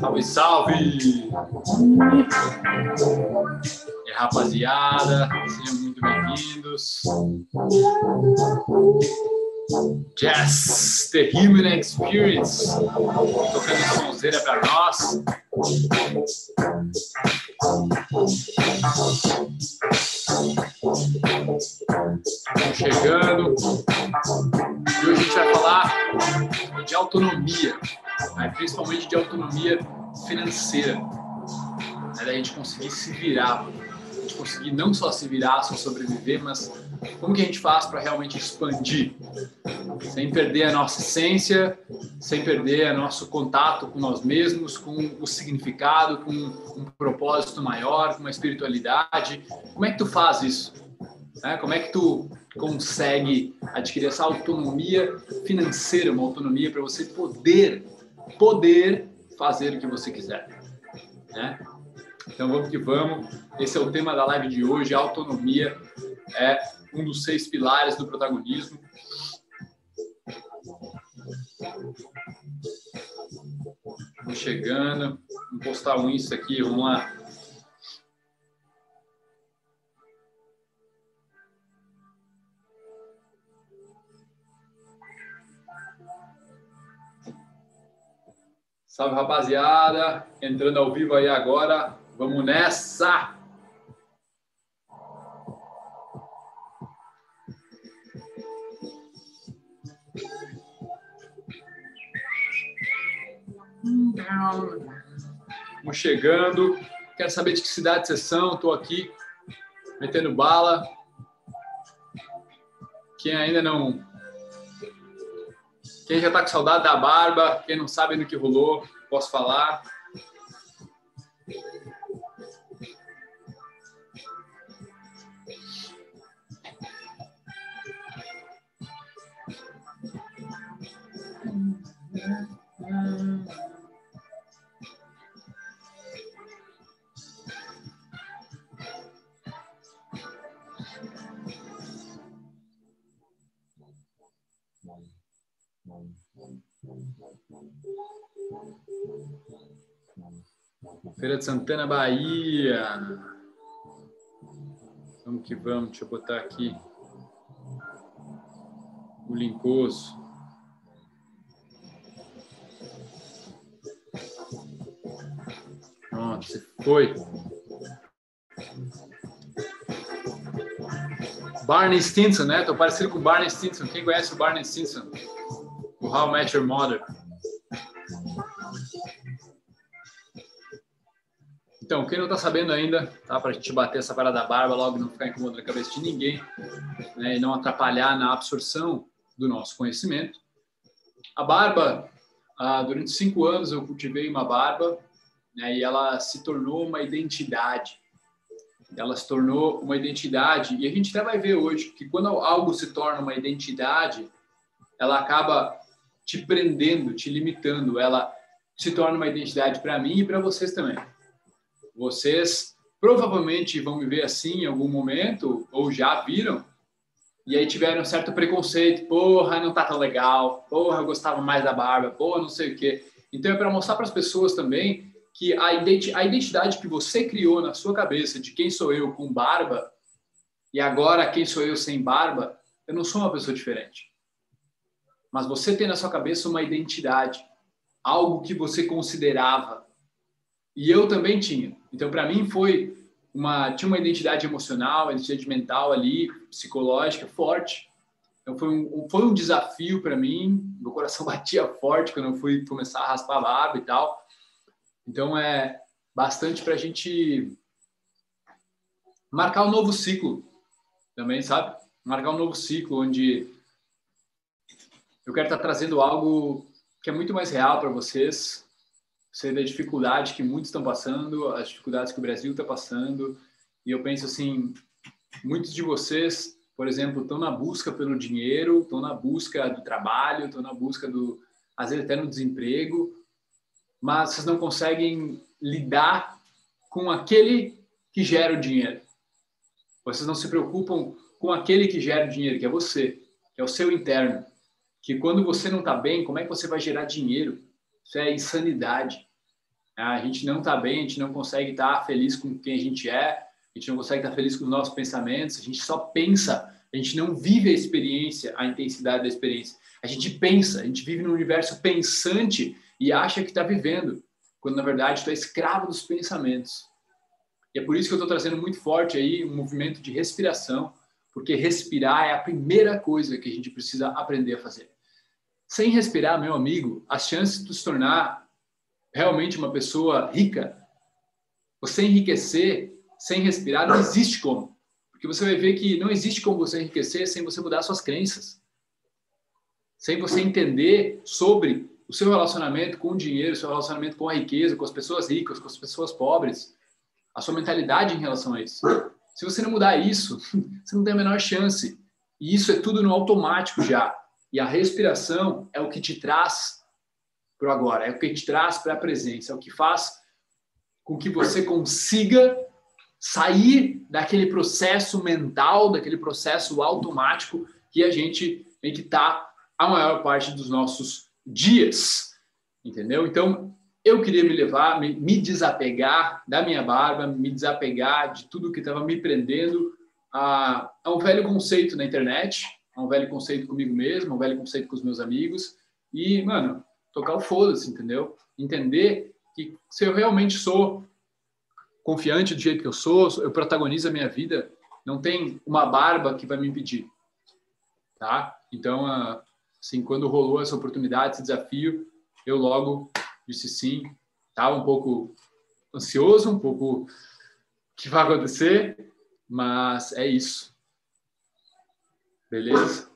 Salve, salve! E rapaziada, sejam muito bem-vindos. Jazz, The Human Experience, tocando sonzeira para nós. Estamos chegando. E hoje a gente vai falar de autonomia, né? principalmente de autonomia financeira. Né? Da gente conseguir se virar, a gente conseguir não só se virar, só sobreviver, mas como que a gente faz para realmente expandir, sem perder a nossa essência, sem perder o nosso contato com nós mesmos, com o significado, com um propósito maior, com uma espiritualidade. Como é que tu faz isso? Né? Como é que tu consegue adquirir essa autonomia financeira, uma autonomia para você poder, poder fazer o que você quiser, né? Então vamos que vamos. Esse é o tema da live de hoje. A autonomia é um dos seis pilares do protagonismo. Vamos chegando. Vou postar um aqui. Vamos lá. Salve, rapaziada. Entrando ao vivo aí agora. Vamos nessa! Vamos chegando. Quero saber de que cidade vocês são. Estou aqui metendo bala. Quem ainda não. Quem já está com saudade da barba, quem não sabe no que rolou, posso falar. Feira de Santana, Bahia. Vamos que vamos, deixa eu botar aqui o linkoso. Pronto, você foi. Barney Stinson, né? Tô parecido com o Barney Stinson. Quem conhece o Barney Stinson? O How I Met Your Mother. Então, quem não está sabendo ainda, tá? Para a gente bater essa parada da barba logo não ficar incomodando a cabeça de ninguém né? e não atrapalhar na absorção do nosso conhecimento. A barba, ah, durante cinco anos eu cultivei uma barba né? e ela se tornou uma identidade. Ela se tornou uma identidade e a gente até vai ver hoje que quando algo se torna uma identidade, ela acaba te prendendo, te limitando, ela se torna uma identidade para mim e para vocês também. Vocês provavelmente vão me ver assim em algum momento, ou já viram, e aí tiveram um certo preconceito. Porra, não tá tão legal. Porra, eu gostava mais da barba. Porra, não sei o quê. Então é para mostrar para as pessoas também que a identidade que você criou na sua cabeça de quem sou eu com barba e agora quem sou eu sem barba, eu não sou uma pessoa diferente. Mas você tem na sua cabeça uma identidade, algo que você considerava e eu também tinha. Então, para mim, foi uma tinha uma identidade emocional, identidade mental ali, psicológica forte. Então, foi um, foi um desafio para mim. Meu coração batia forte quando eu fui começar a raspar a barba e tal. Então, é bastante para a gente marcar um novo ciclo também, sabe? Marcar um novo ciclo onde eu quero estar trazendo algo que é muito mais real para vocês, sei da dificuldade que muitos estão passando, as dificuldades que o Brasil está passando. E eu penso assim, muitos de vocês, por exemplo, estão na busca pelo dinheiro, estão na busca do trabalho, estão na busca do, às vezes até no desemprego, mas vocês não conseguem lidar com aquele que gera o dinheiro. Vocês não se preocupam com aquele que gera dinheiro, que é você, que é o seu interno. Que quando você não está bem, como é que você vai gerar dinheiro? Isso é insanidade. A gente não está bem, a gente não consegue estar tá feliz com quem a gente é, a gente não consegue estar tá feliz com os nossos pensamentos, a gente só pensa, a gente não vive a experiência, a intensidade da experiência. A gente pensa, a gente vive num universo pensante e acha que está vivendo, quando na verdade está escravo dos pensamentos. E é por isso que eu estou trazendo muito forte aí um movimento de respiração, porque respirar é a primeira coisa que a gente precisa aprender a fazer. Sem respirar, meu amigo, as chances de se tornar realmente uma pessoa rica, você enriquecer sem respirar, não existe como. Porque você vai ver que não existe como você enriquecer sem você mudar suas crenças. Sem você entender sobre o seu relacionamento com o dinheiro, o seu relacionamento com a riqueza, com as pessoas ricas, com as pessoas pobres, a sua mentalidade em relação a isso. Se você não mudar isso, você não tem a menor chance. E isso é tudo no automático já. E a respiração é o que te traz para o agora, é o que te traz para a presença, é o que faz com que você consiga sair daquele processo mental, daquele processo automático que a gente tem que estar tá a maior parte dos nossos dias. Entendeu? Então, eu queria me levar, me, me desapegar da minha barba, me desapegar de tudo que estava me prendendo a, a, um velho conceito na internet, a um velho conceito comigo mesmo, um velho conceito com os meus amigos. E, mano, tocar o foda-se, entendeu? Entender que se eu realmente sou confiante do jeito que eu sou, eu protagonizo a minha vida, não tem uma barba que vai me impedir, tá? Então, assim, quando rolou essa oportunidade, esse desafio, eu logo disse sim. Estava um pouco ansioso, um pouco que vai acontecer, mas é isso. Beleza?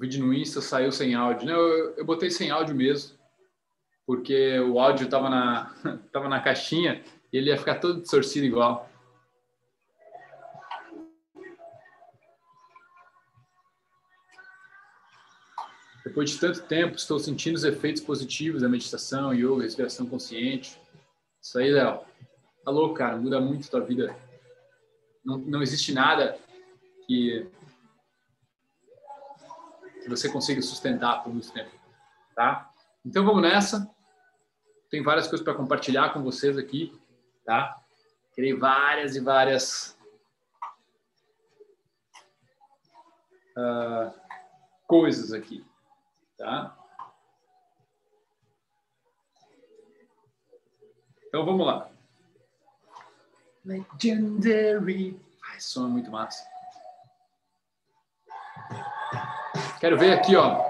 Vídeo no Insta saiu sem áudio. Não, eu, eu botei sem áudio mesmo, porque o áudio estava na, tava na caixinha e ele ia ficar todo distorcido igual. Depois de tanto tempo, estou sentindo os efeitos positivos da meditação, yoga, respiração consciente. Isso aí, Léo. Tá louco, cara. Muda muito a tua vida. Não, não existe nada que você consiga sustentar por muito tempo, tá? Então vamos nessa. Tem várias coisas para compartilhar com vocês aqui, tá? Criei várias e várias uh, coisas aqui tá? Então vamos lá. Legendary. Ai, som é muito massa. Quero ver aqui, ó.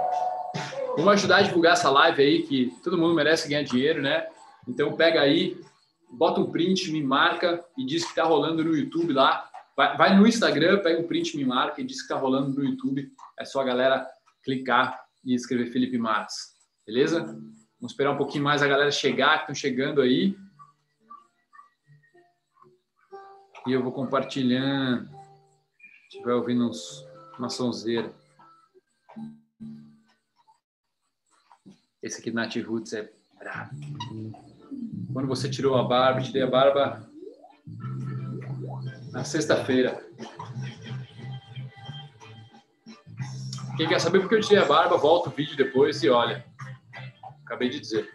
Vamos ajudar a divulgar essa live aí, que todo mundo merece ganhar dinheiro, né? Então pega aí, bota um print, me marca e diz que tá rolando no YouTube lá. Vai, vai no Instagram, pega um print, me marca e diz que tá rolando no YouTube. É só a galera clicar e escrever Felipe Matos. Beleza? Vamos esperar um pouquinho mais a galera chegar, que estão chegando aí. E eu vou compartilhando. Se estiver ouvindo uns, uma sonzeira. Esse aqui Nat Roots é brabo. Quando você tirou a barba, tirei a barba na sexta-feira. Quem quer saber porque eu tirei a barba, volta o vídeo depois e olha. Acabei de dizer.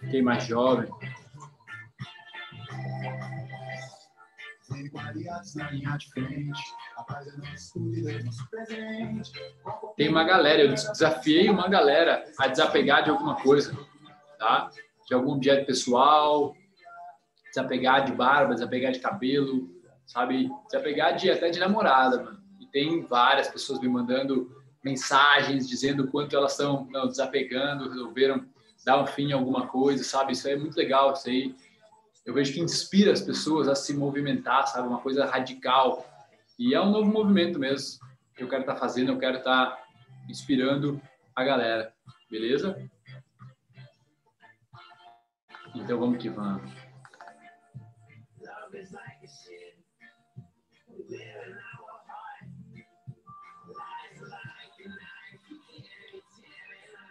Fiquei mais jovem. Tem uma galera, eu desafiei uma galera a desapegar de alguma coisa, tá? De algum objeto pessoal, desapegar de barba, desapegar de cabelo, sabe? Desapegar de até de namorada, mano tem várias pessoas me mandando mensagens dizendo quanto elas estão desapegando, resolveram dar um fim a alguma coisa, sabe? Isso é muito legal, isso aí. Eu vejo que inspira as pessoas a se movimentar, sabe? Uma coisa radical. E é um novo movimento mesmo que eu quero estar tá fazendo, eu quero estar tá inspirando a galera, beleza? Então vamos que vamos.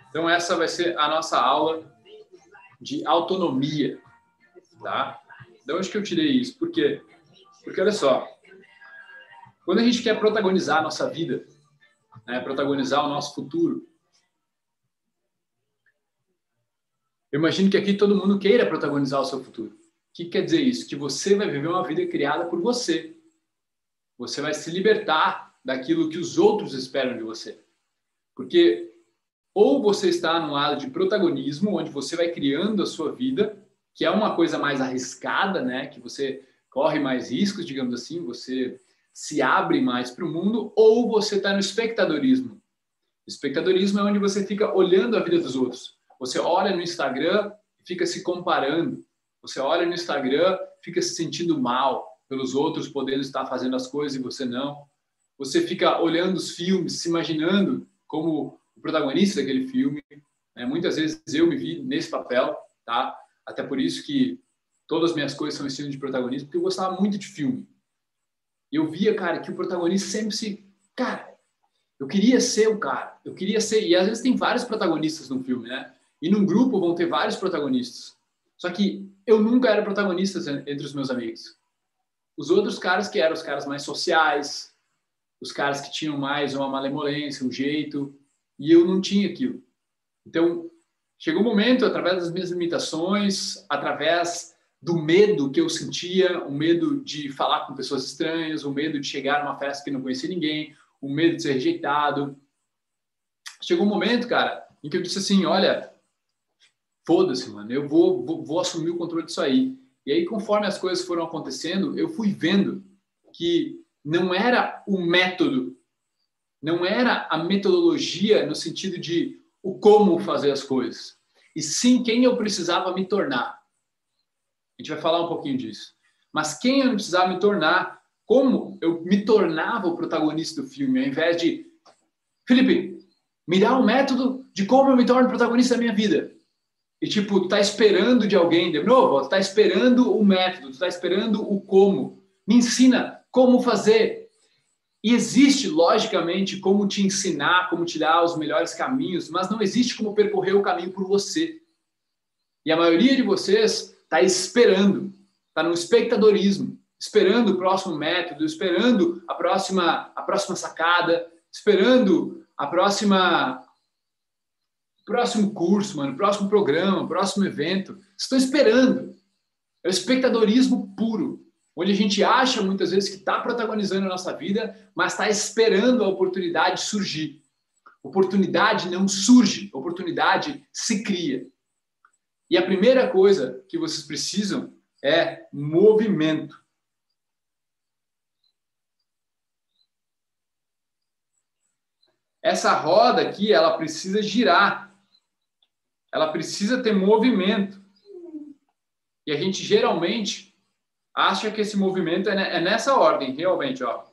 Então, essa vai ser a nossa aula de autonomia, tá? De onde que eu tirei isso? Por quê? Porque olha só, quando a gente quer protagonizar a nossa vida, né, protagonizar o nosso futuro, eu imagino que aqui todo mundo queira protagonizar o seu futuro. O que quer dizer isso? Que você vai viver uma vida criada por você. Você vai se libertar daquilo que os outros esperam de você. Porque ou você está num lado de protagonismo, onde você vai criando a sua vida, que é uma coisa mais arriscada, né? Que você corre mais riscos, digamos assim, você se abre mais para o mundo, ou você está no espectadorismo. Espectadorismo é onde você fica olhando a vida dos outros. Você olha no Instagram e fica se comparando. Você olha no Instagram, fica se sentindo mal pelos outros podendo estar fazendo as coisas e você não. Você fica olhando os filmes, se imaginando como o protagonista daquele filme. Né? Muitas vezes eu me vi nesse papel, tá? Até por isso que todas as minhas coisas são estilo de protagonista, porque eu gostava muito de filme. Eu via, cara, que o protagonista sempre se. Cara, eu queria ser o cara. Eu queria ser. E às vezes tem vários protagonistas no filme, né? E num grupo vão ter vários protagonistas. Só que eu nunca era protagonista entre os meus amigos. Os outros caras que eram os caras mais sociais, os caras que tinham mais uma malemolência, um jeito, e eu não tinha aquilo. Então, chegou um momento, através das minhas limitações, através do medo que eu sentia, o medo de falar com pessoas estranhas, o medo de chegar numa festa que não conhecia ninguém, o medo de ser rejeitado. Chegou um momento, cara, em que eu disse assim, olha, foda-se, mano, eu vou, vou, vou assumir o controle disso aí. E aí, conforme as coisas foram acontecendo, eu fui vendo que não era o método, não era a metodologia no sentido de o como fazer as coisas, e sim quem eu precisava me tornar. A gente vai falar um pouquinho disso. Mas quem eu precisava me tornar, como eu me tornava o protagonista do filme, ao invés de Felipe, me dá um método de como eu me torno protagonista da minha vida. E tipo, tu tá esperando de alguém, de novo, tu tá esperando o método, tu tá esperando o como. Me ensina como fazer. E existe, logicamente, como te ensinar, como te dar os melhores caminhos, mas não existe como percorrer o caminho por você. E a maioria de vocês está esperando, está no espectadorismo, esperando o próximo método, esperando a próxima, a próxima sacada, esperando a próxima próximo curso, mano, próximo programa, próximo evento. Estão esperando. É o espectadorismo puro onde a gente acha muitas vezes que está protagonizando a nossa vida, mas está esperando a oportunidade surgir. Oportunidade não surge, oportunidade se cria. E a primeira coisa que vocês precisam é movimento. Essa roda aqui, ela precisa girar. Ela precisa ter movimento. E a gente geralmente acha que esse movimento é, é nessa ordem, realmente, ó.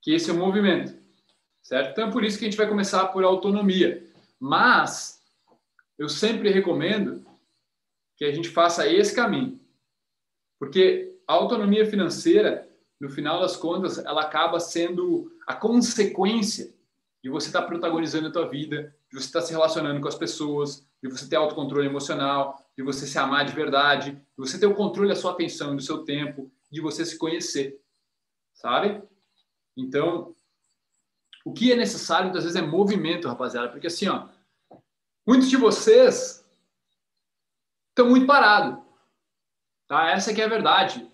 Que esse é o movimento, certo? Então, é por isso que a gente vai começar por autonomia. Mas, eu sempre recomendo que a gente faça esse caminho. Porque a autonomia financeira, no final das contas, ela acaba sendo a consequência de você estar protagonizando a tua vida, de você estar se relacionando com as pessoas, de você ter autocontrole emocional, de você se amar de verdade, de você ter o controle da sua atenção, do seu tempo, de você se conhecer, sabe? Então, o que é necessário muitas vezes é movimento, rapaziada, porque assim, ó, muitos de vocês estão muito parados, tá? Essa que é a verdade.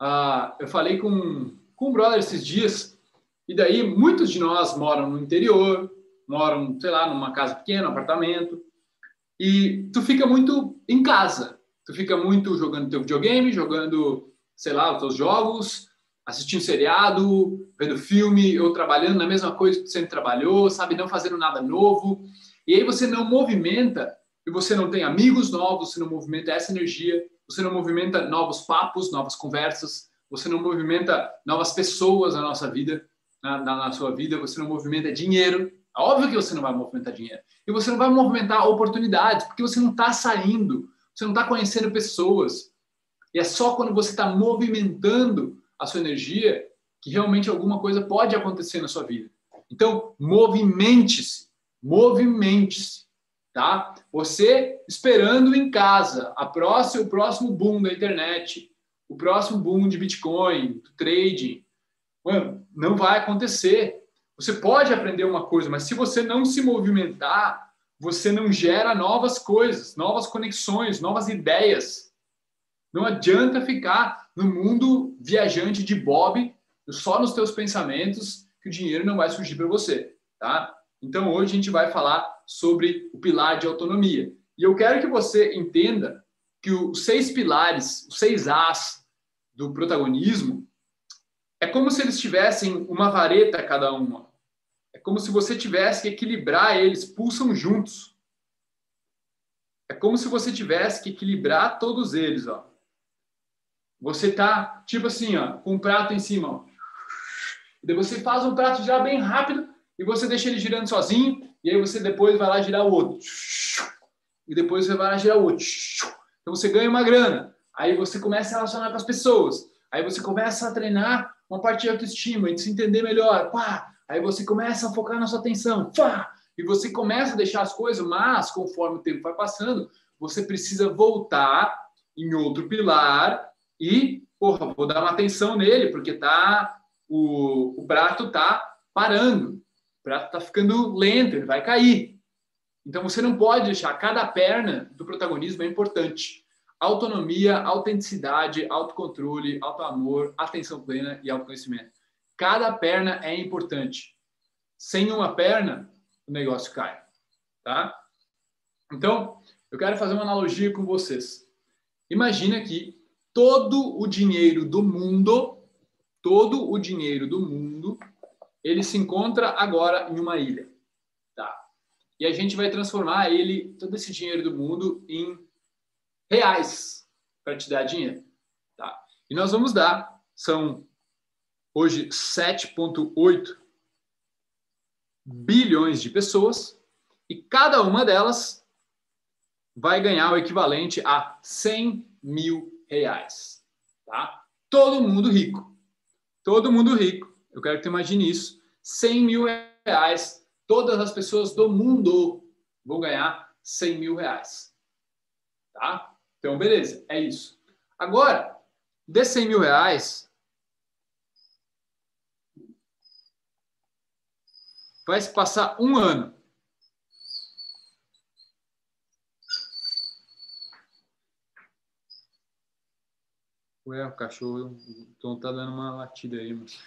Ah, eu falei com, com um brother esses dias, e daí muitos de nós moram no interior, moram, sei lá, numa casa pequena, apartamento, e tu fica muito em casa. Tu fica muito jogando teu videogame, jogando, sei lá, os teus jogos, assistindo seriado, vendo filme, ou trabalhando na mesma coisa que tu sempre trabalhou, sabe, não fazendo nada novo. E aí você não movimenta, e você não tem amigos novos, você não movimenta essa energia, você não movimenta novos papos, novas conversas, você não movimenta novas pessoas na nossa vida, na, na, na sua vida, você não movimenta dinheiro, Óbvio que você não vai movimentar dinheiro. E você não vai movimentar oportunidades, porque você não está saindo, você não está conhecendo pessoas. E é só quando você está movimentando a sua energia que realmente alguma coisa pode acontecer na sua vida. Então, movimente-se. Movimente-se. tá? Você esperando em casa a próxima, o próximo boom da internet, o próximo boom de Bitcoin, do trading. Mano, não vai acontecer. Você pode aprender uma coisa, mas se você não se movimentar, você não gera novas coisas, novas conexões, novas ideias. Não adianta ficar no mundo viajante de Bob, só nos teus pensamentos, que o dinheiro não vai surgir para você, tá? Então hoje a gente vai falar sobre o pilar de autonomia. E eu quero que você entenda que os seis pilares, os seis As do protagonismo, é como se eles tivessem uma vareta cada uma. É como se você tivesse que equilibrar eles, pulsam juntos. É como se você tivesse que equilibrar todos eles, ó. Você tá, tipo assim, ó, com um prato em cima, ó. E daí você faz um prato já bem rápido e você deixa ele girando sozinho, e aí você depois vai lá girar o outro. E depois você vai lá girar o outro. Então você ganha uma grana. Aí você começa a relacionar com as pessoas. Aí você começa a treinar uma parte de autoestima e de se entender melhor. Pá! Aí você começa a focar na sua atenção. Pá! E você começa a deixar as coisas, mas conforme o tempo vai passando, você precisa voltar em outro pilar e, porra, vou dar uma atenção nele, porque tá o, o prato tá parando. Prato tá ficando lento, ele vai cair. Então você não pode deixar cada perna do protagonismo é importante. Autonomia, autenticidade, autocontrole, autoamor, atenção plena e autoconhecimento. Cada perna é importante. Sem uma perna, o negócio cai, tá? Então, eu quero fazer uma analogia com vocês. Imagina que todo o dinheiro do mundo, todo o dinheiro do mundo, ele se encontra agora em uma ilha, tá? E a gente vai transformar ele, todo esse dinheiro do mundo, em reais para te dar dinheiro, tá? E nós vamos dar, são hoje 7,8 bilhões de pessoas e cada uma delas vai ganhar o equivalente a 100 mil reais. Tá? Todo mundo rico. Todo mundo rico. Eu quero que tu imagine isso. 100 mil reais. Todas as pessoas do mundo vão ganhar 100 mil reais. Tá? Então, beleza. É isso. Agora, de 100 mil reais, vai se passar um ano. Ué, o cachorro então tá dando uma latida aí, mas...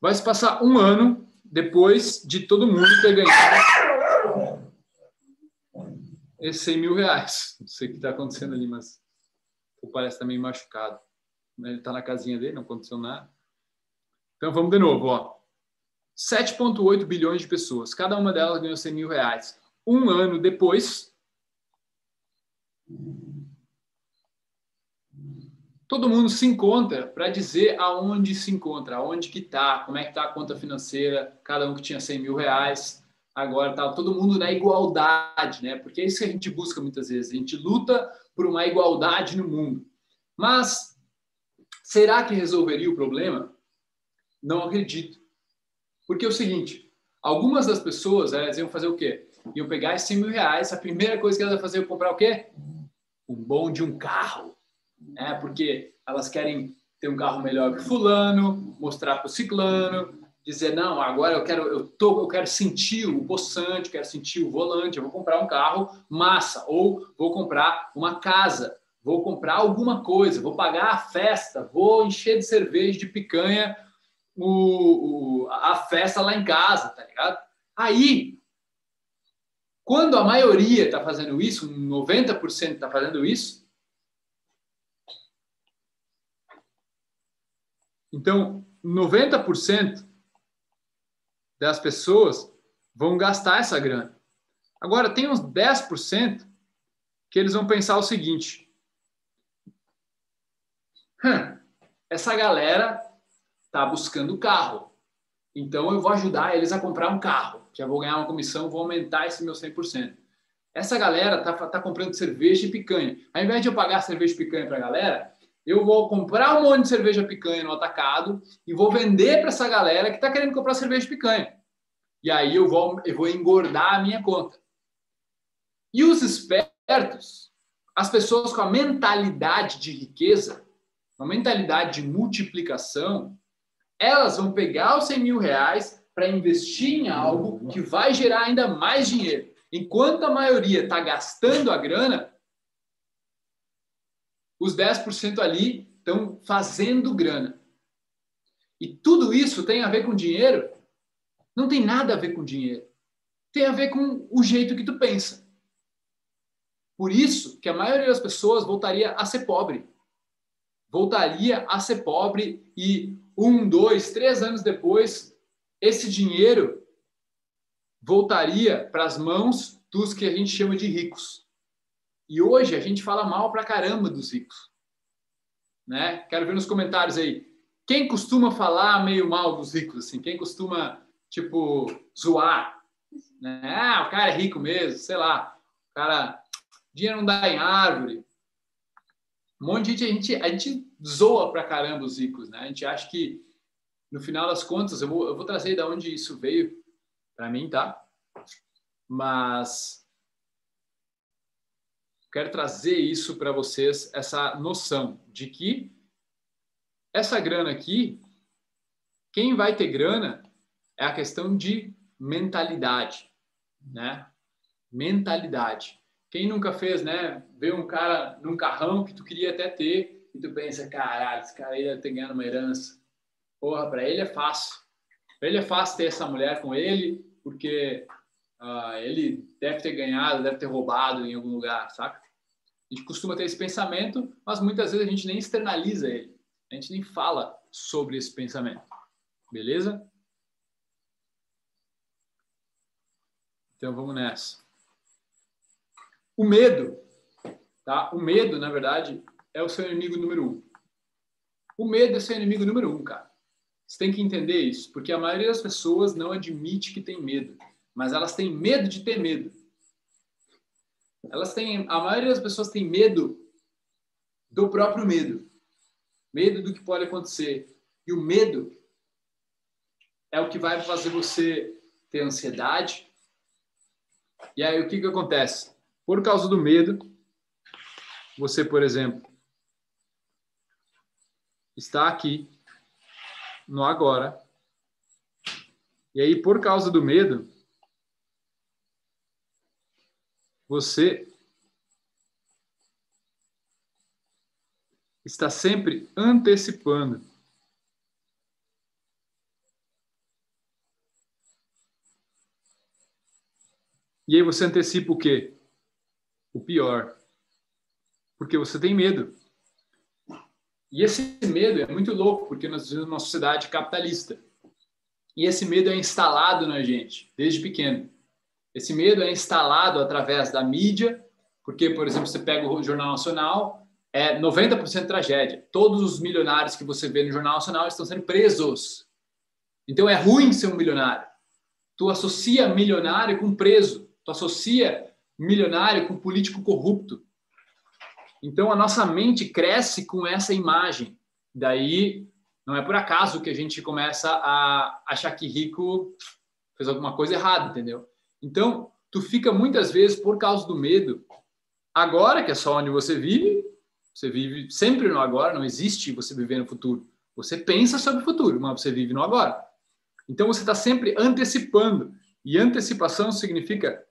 Vai se passar um ano depois de todo mundo ter ganhado esses 100 mil reais. Não sei o que está acontecendo ali, mas parece também tá machucado. Ele está na casinha dele, não aconteceu nada. Então vamos de novo, ó. 7,8 bilhões de pessoas. Cada uma delas ganhou 100 mil reais. Um ano depois, todo mundo se encontra para dizer aonde se encontra, aonde que está, como é que está a conta financeira, cada um que tinha 100 mil reais. Agora está todo mundo na igualdade, né? Porque é isso que a gente busca muitas vezes. A gente luta por uma igualdade no mundo. Mas será que resolveria o problema? Não acredito. Porque é o seguinte, algumas das pessoas, elas iam fazer o quê? Iam pegar esses 100 mil reais, a primeira coisa que elas iam fazer é comprar o quê? Um bom de um carro. Né? Porque elas querem ter um carro melhor que fulano, mostrar para o ciclano, dizer, não, agora eu quero, eu, tô, eu quero sentir o poçante, quero sentir o volante, eu vou comprar um carro massa, ou vou comprar uma casa, vou comprar alguma coisa, vou pagar a festa, vou encher de cerveja, de picanha o, o, a festa lá em casa, tá ligado? Aí, quando a maioria está fazendo isso, 90% está fazendo isso, então 90% das pessoas vão gastar essa grana. Agora, tem uns 10% que eles vão pensar o seguinte: essa galera está buscando carro. Então eu vou ajudar eles a comprar um carro. Já vou ganhar uma comissão, vou aumentar esse meu 100%. Essa galera tá, tá comprando cerveja e picanha. Ao invés de eu pagar cerveja e picanha para a galera, eu vou comprar um monte de cerveja picanha no atacado e vou vender para essa galera que está querendo comprar cerveja picanha. E aí eu vou, eu vou engordar a minha conta. E os espertos, as pessoas com a mentalidade de riqueza, uma mentalidade de multiplicação, elas vão pegar os 100 mil reais para investir em algo que vai gerar ainda mais dinheiro. Enquanto a maioria está gastando a grana, os 10% ali estão fazendo grana. E tudo isso tem a ver com dinheiro? Não tem nada a ver com dinheiro. Tem a ver com o jeito que tu pensa. Por isso que a maioria das pessoas voltaria a ser pobre. Voltaria a ser pobre e um, dois, três anos depois, esse dinheiro voltaria para as mãos dos que a gente chama de ricos. E hoje a gente fala mal pra caramba dos ricos. Né? Quero ver nos comentários aí. Quem costuma falar meio mal dos ricos assim? Quem costuma tipo zoar? Né? Ah, o cara é rico mesmo, sei lá. O cara dinheiro não dá em árvore. Um monte de gente, a gente, a gente zoa pra caramba os ricos, né? A gente acha que no final das contas, eu vou, eu vou trazer de onde isso veio para mim, tá? Mas quero trazer isso para vocês, essa noção de que essa grana aqui, quem vai ter grana é a questão de mentalidade, né? Mentalidade. Quem nunca fez, né? Ver um cara num carrão que tu queria até ter e tu pensa, caralho, esse cara aí deve ter ganhado uma herança. Porra, para ele é fácil. Para ele é fácil ter essa mulher com ele, porque uh, ele deve ter ganhado, deve ter roubado em algum lugar, saca? A gente costuma ter esse pensamento, mas muitas vezes a gente nem externaliza ele. A gente nem fala sobre esse pensamento. Beleza? Então vamos nessa. O medo, tá? O medo, na verdade, é o seu inimigo número um. O medo é seu inimigo número um, cara. Você tem que entender isso, porque a maioria das pessoas não admite que tem medo, mas elas têm medo de ter medo. Elas têm, a maioria das pessoas tem medo do próprio medo. Medo do que pode acontecer. E o medo é o que vai fazer você ter ansiedade. E aí o que que acontece? Por causa do medo, você, por exemplo, está aqui no agora. E aí, por causa do medo, você está sempre antecipando. E aí você antecipa o quê? O pior. Porque você tem medo. E esse medo é muito louco, porque nós vivemos numa sociedade capitalista. E esse medo é instalado na gente, desde pequeno. Esse medo é instalado através da mídia, porque, por exemplo, você pega o Jornal Nacional, é 90% tragédia. Todos os milionários que você vê no Jornal Nacional estão sendo presos. Então é ruim ser um milionário. Tu associa milionário com preso. Tu associa milionário com político corrupto. Então a nossa mente cresce com essa imagem. Daí não é por acaso que a gente começa a achar que rico fez alguma coisa errada, entendeu? Então, tu fica muitas vezes por causa do medo. Agora, que é só onde você vive, você vive sempre no agora, não existe você viver no futuro. Você pensa sobre o futuro, mas você vive no agora. Então, você está sempre antecipando. E antecipação significa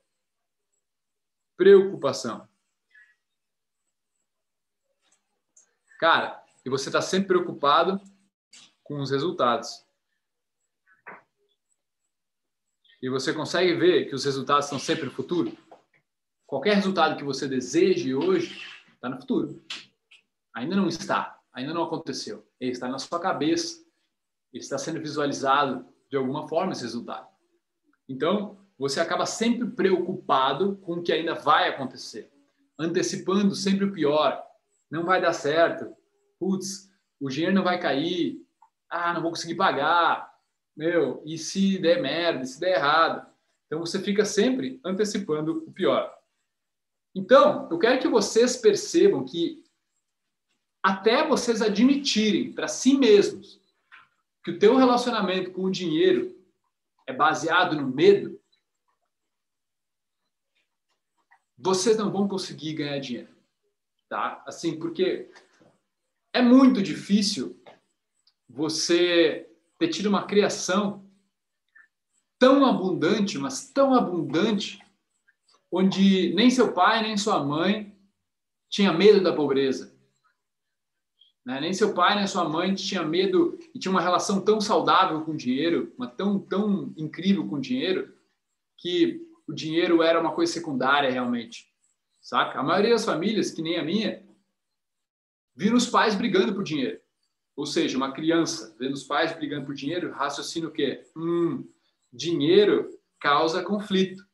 preocupação. Cara, e você está sempre preocupado com os resultados. E você consegue ver que os resultados estão sempre no futuro, qualquer resultado que você deseje hoje está no futuro. Ainda não está, ainda não aconteceu. Ele está na sua cabeça, ele está sendo visualizado de alguma forma esse resultado. Então, você acaba sempre preocupado com o que ainda vai acontecer, antecipando sempre o pior. Não vai dar certo. Putz, o dinheiro não vai cair. Ah, não vou conseguir pagar meu, e se der merda, e se der errado? Então você fica sempre antecipando o pior. Então, eu quero que vocês percebam que até vocês admitirem para si mesmos que o teu relacionamento com o dinheiro é baseado no medo, vocês não vão conseguir ganhar dinheiro, tá? Assim, porque é muito difícil você ter tido uma criação tão abundante, mas tão abundante, onde nem seu pai nem sua mãe tinha medo da pobreza. Né? Nem seu pai nem sua mãe tinha medo e tinha uma relação tão saudável com o dinheiro, uma tão tão incrível com o dinheiro, que o dinheiro era uma coisa secundária realmente. Saca? A maioria das famílias, que nem a minha, viram os pais brigando por dinheiro. Ou seja, uma criança vendo os pais brigando por dinheiro, raciocina o quê? Hum, dinheiro causa conflito.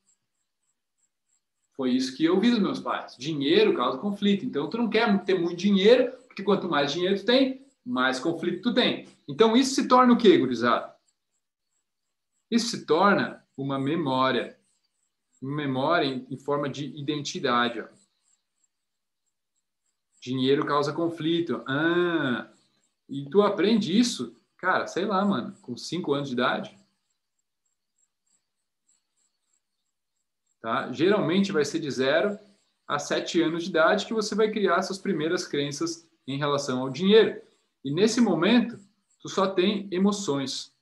Foi isso que eu vi dos meus pais. Dinheiro causa conflito. Então, tu não quer ter muito dinheiro, porque quanto mais dinheiro tu tem, mais conflito tu tem. Então, isso se torna o quê, gurizada? Isso se torna uma memória. Uma memória em, em forma de identidade. Ó. Dinheiro causa conflito. Ah, e tu aprende isso, cara, sei lá, mano, com cinco anos de idade. Tá? Geralmente vai ser de zero a sete anos de idade que você vai criar suas primeiras crenças em relação ao dinheiro. E nesse momento, tu só tem emoções.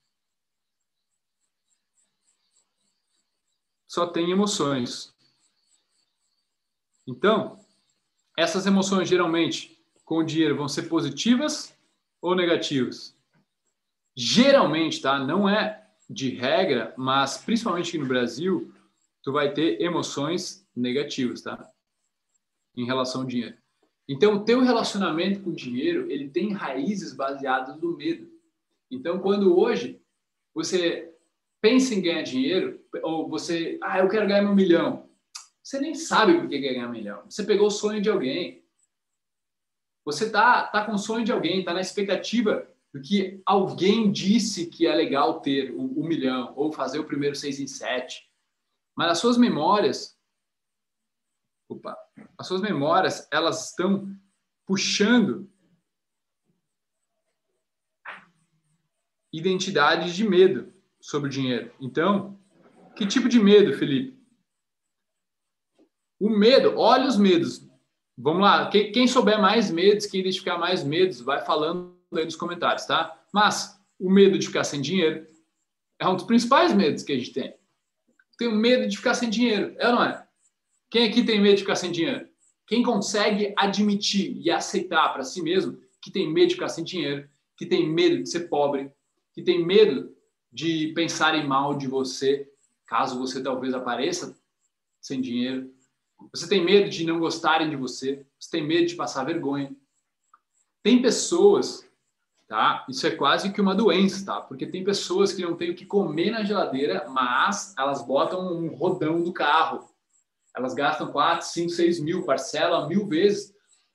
Só tem emoções. Então, essas emoções geralmente com o dinheiro vão ser positivas ou negativas? Geralmente, tá? Não é de regra, mas principalmente aqui no Brasil, tu vai ter emoções negativas, tá? Em relação ao dinheiro. Então, o teu relacionamento com o dinheiro, ele tem raízes baseadas no medo. Então, quando hoje você pensa em ganhar dinheiro, ou você, ah, eu quero ganhar meu milhão, você nem sabe por que quer ganhar um milhão. Você pegou o sonho de alguém. Você tá, tá com o sonho de alguém, tá na expectativa do que alguém disse que é legal ter o, o milhão, ou fazer o primeiro seis em sete. Mas as suas memórias, opa, as suas memórias, elas estão puxando identidades de medo sobre o dinheiro. Então, que tipo de medo, Felipe? O medo, olha os medos. Vamos lá, quem, quem souber mais medos, quem identificar mais medos, vai falando aí nos comentários, tá? Mas o medo de ficar sem dinheiro é um dos principais medos que a gente tem tenho medo de ficar sem dinheiro. É ou não é? Quem aqui tem medo de ficar sem dinheiro? Quem consegue admitir e aceitar para si mesmo que tem medo de ficar sem dinheiro, que tem medo de ser pobre, que tem medo de pensarem mal de você, caso você talvez apareça sem dinheiro. Você tem medo de não gostarem de você, você tem medo de passar vergonha. Tem pessoas tá? Isso é quase que uma doença, tá? Porque tem pessoas que não têm o que comer na geladeira, mas elas botam um rodão do carro. Elas gastam 4, 5, 6 mil, parcela mil vezes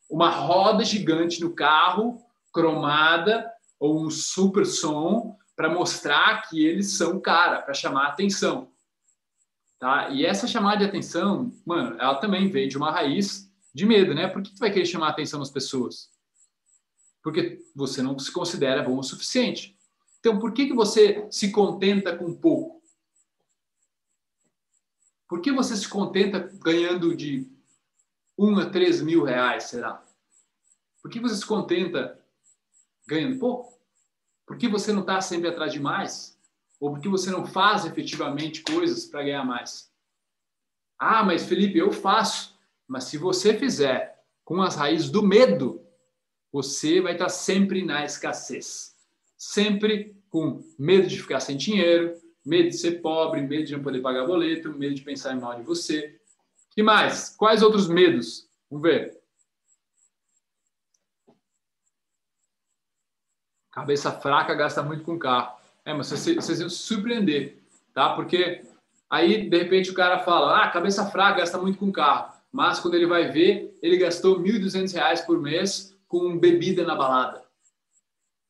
uma roda gigante no carro, cromada, ou um super som, para mostrar que eles são cara, para chamar atenção. Tá? E essa chamada de atenção, mano, ela também vem de uma raiz de medo, né? Por que tu vai querer chamar a atenção das pessoas? porque você não se considera bom o suficiente. Então, por que, que você se contenta com pouco? Por que você se contenta ganhando de um a três mil reais, será? Por que você se contenta ganhando pouco? Por que você não está sempre atrás de mais? Ou por que você não faz efetivamente coisas para ganhar mais? Ah, mas Felipe, eu faço. Mas se você fizer com as raízes do medo, você vai estar sempre na escassez. Sempre com medo de ficar sem dinheiro, medo de ser pobre, medo de não poder pagar boleto, medo de pensar mal de você. que mais? Quais outros medos? Vamos ver. Cabeça fraca gasta muito com carro. É, mas vocês, vão se surpreender, tá? Porque aí, de repente, o cara fala, ah, cabeça fraca gasta muito com carro. Mas quando ele vai ver, ele gastou R$ 1.200 por mês com bebida na balada.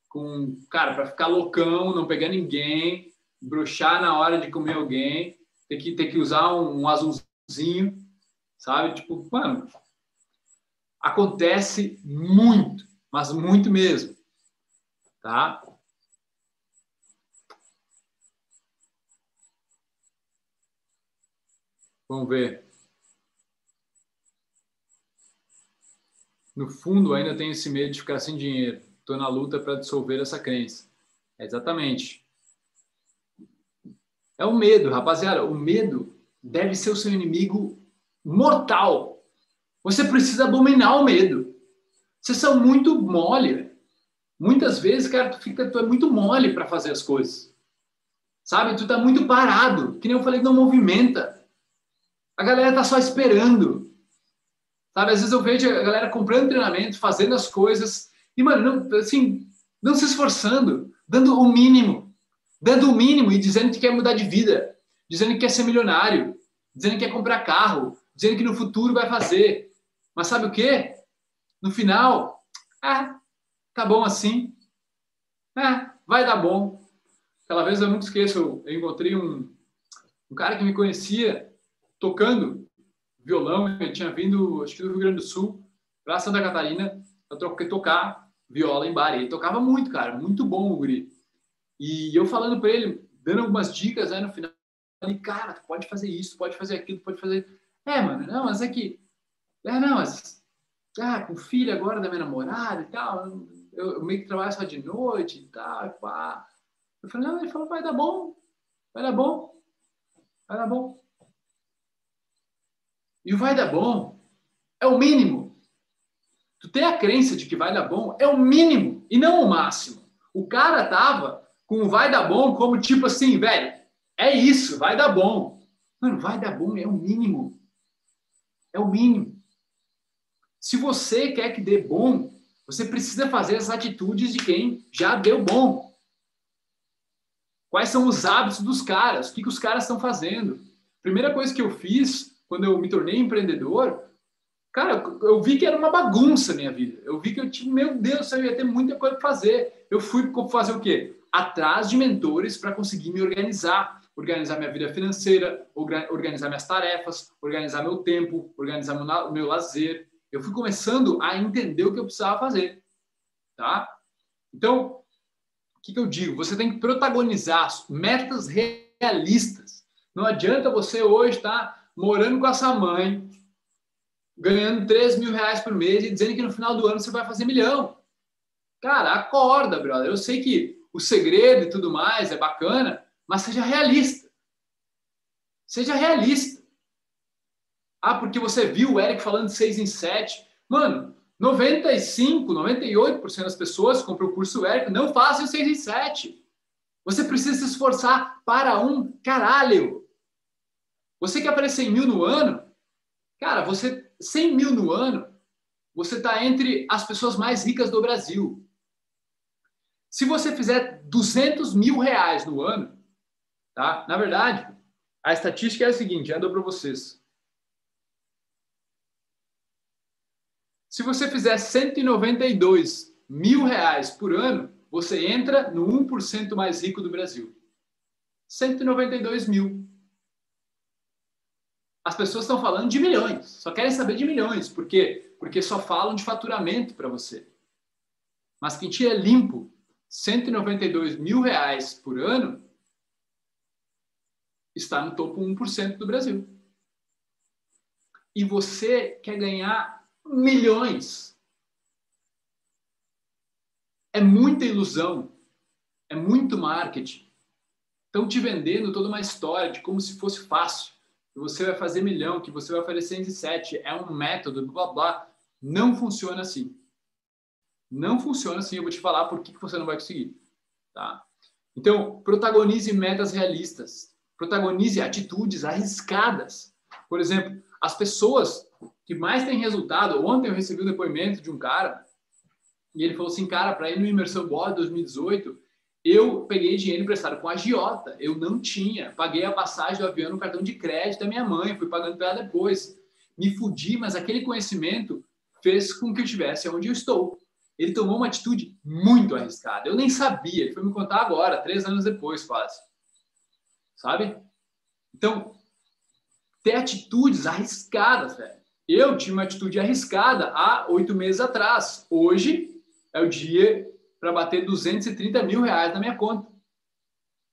Com, cara, para ficar loucão, não pegar ninguém, bruxar na hora de comer alguém, ter que, ter que usar um, um azulzinho, sabe? Tipo, mano, acontece muito, mas muito mesmo, tá? Vamos ver. No fundo, ainda tem esse medo de ficar sem dinheiro. Estou na luta para dissolver essa crença. É exatamente. É o medo, rapaziada. O medo deve ser o seu inimigo mortal. Você precisa abominar o medo. Vocês são muito mole. Muitas vezes, cara, tu, fica, tu é muito mole para fazer as coisas. Sabe? Tu tá muito parado. Que nem eu falei, não movimenta. A galera tá só esperando. Sabe? Às vezes eu vejo a galera comprando treinamento, fazendo as coisas. E, mano, não, assim, não se esforçando, dando o mínimo. Dando o mínimo e dizendo que quer mudar de vida. Dizendo que quer ser milionário. Dizendo que quer comprar carro. Dizendo que no futuro vai fazer. Mas sabe o quê? No final, ah, tá bom assim. Ah, vai dar bom. Aquela vez eu nunca esqueço, eu encontrei um, um cara que me conhecia tocando violão, ele tinha vindo, acho que do Rio Grande do Sul, para Santa Catarina, para tocar viola em bar. ele tocava muito, cara, muito bom o guri. E eu falando para ele, dando algumas dicas aí no final, falei, cara, tu pode fazer isso, pode fazer aquilo, pode fazer. É, mano, não, mas é que. É, não, mas. Ah, com filho agora da minha namorada e tal, eu, eu meio que trabalho só de noite e tal, pá. Eu falei, não, ele falou, vai dar bom, vai dar bom, vai dar bom. E o vai dar bom é o mínimo. Tu ter a crença de que vai dar bom é o mínimo e não o máximo. O cara tava com o vai dar bom como tipo assim, velho, é isso, vai dar bom. Mano, vai dar bom é o mínimo. É o mínimo. Se você quer que dê bom, você precisa fazer as atitudes de quem já deu bom. Quais são os hábitos dos caras? O que, que os caras estão fazendo? Primeira coisa que eu fiz quando eu me tornei empreendedor, cara, eu vi que era uma bagunça a minha vida. Eu vi que eu tinha, meu Deus, eu ia ter muita coisa para fazer. Eu fui fazer o quê? Atrás de mentores para conseguir me organizar, organizar minha vida financeira, organizar minhas tarefas, organizar meu tempo, organizar meu, meu lazer. Eu fui começando a entender o que eu precisava fazer, tá? Então, que, que eu digo? Você tem que protagonizar metas realistas. Não adianta você hoje estar tá morando com a sua mãe, ganhando 3 mil reais por mês e dizendo que no final do ano você vai fazer milhão. Cara, acorda, brother. Eu sei que o segredo e tudo mais é bacana, mas seja realista. Seja realista. Ah, porque você viu o Eric falando de 6 em 7. Mano, 95, 98% das pessoas que compram o curso ERIC não fazem o 6 em 7. Você precisa se esforçar para um caralho. Você quer aparecer em mil no ano? Cara, você 100 mil no ano, você está entre as pessoas mais ricas do Brasil. Se você fizer 200 mil reais no ano, tá? Na verdade, a estatística é a seguinte, ando para vocês. Se você fizer 192 mil reais por ano, você entra no 1% mais rico do Brasil. 192 mil. As pessoas estão falando de milhões, só querem saber de milhões. Por quê? Porque só falam de faturamento para você. Mas quem tira limpo 192 mil reais por ano está no topo 1% do Brasil. E você quer ganhar milhões. É muita ilusão, é muito marketing. Estão te vendendo toda uma história de como se fosse fácil, que você vai fazer milhão, que você vai fazer 107, é um método, blá blá. Não funciona assim. Não funciona assim. Eu vou te falar por que você não vai conseguir. Tá? Então, protagonize metas realistas. Protagonize atitudes arriscadas. Por exemplo, as pessoas que mais têm resultado, ontem eu recebi um depoimento de um cara e ele falou assim, cara, para ir no Imersão Board 2018, eu peguei dinheiro emprestado com a agiota, eu não tinha, paguei a passagem do avião no cartão de crédito da minha mãe, fui pagando para ela depois. Me fudi, mas aquele conhecimento fez com que eu estivesse onde eu estou. Ele tomou uma atitude muito arriscada. Eu nem sabia, ele foi me contar agora, três anos depois, quase. Sabe? Então, ter atitudes arriscadas, velho. Eu tinha uma atitude arriscada há oito meses atrás. Hoje é o dia para bater 230 mil reais na minha conta.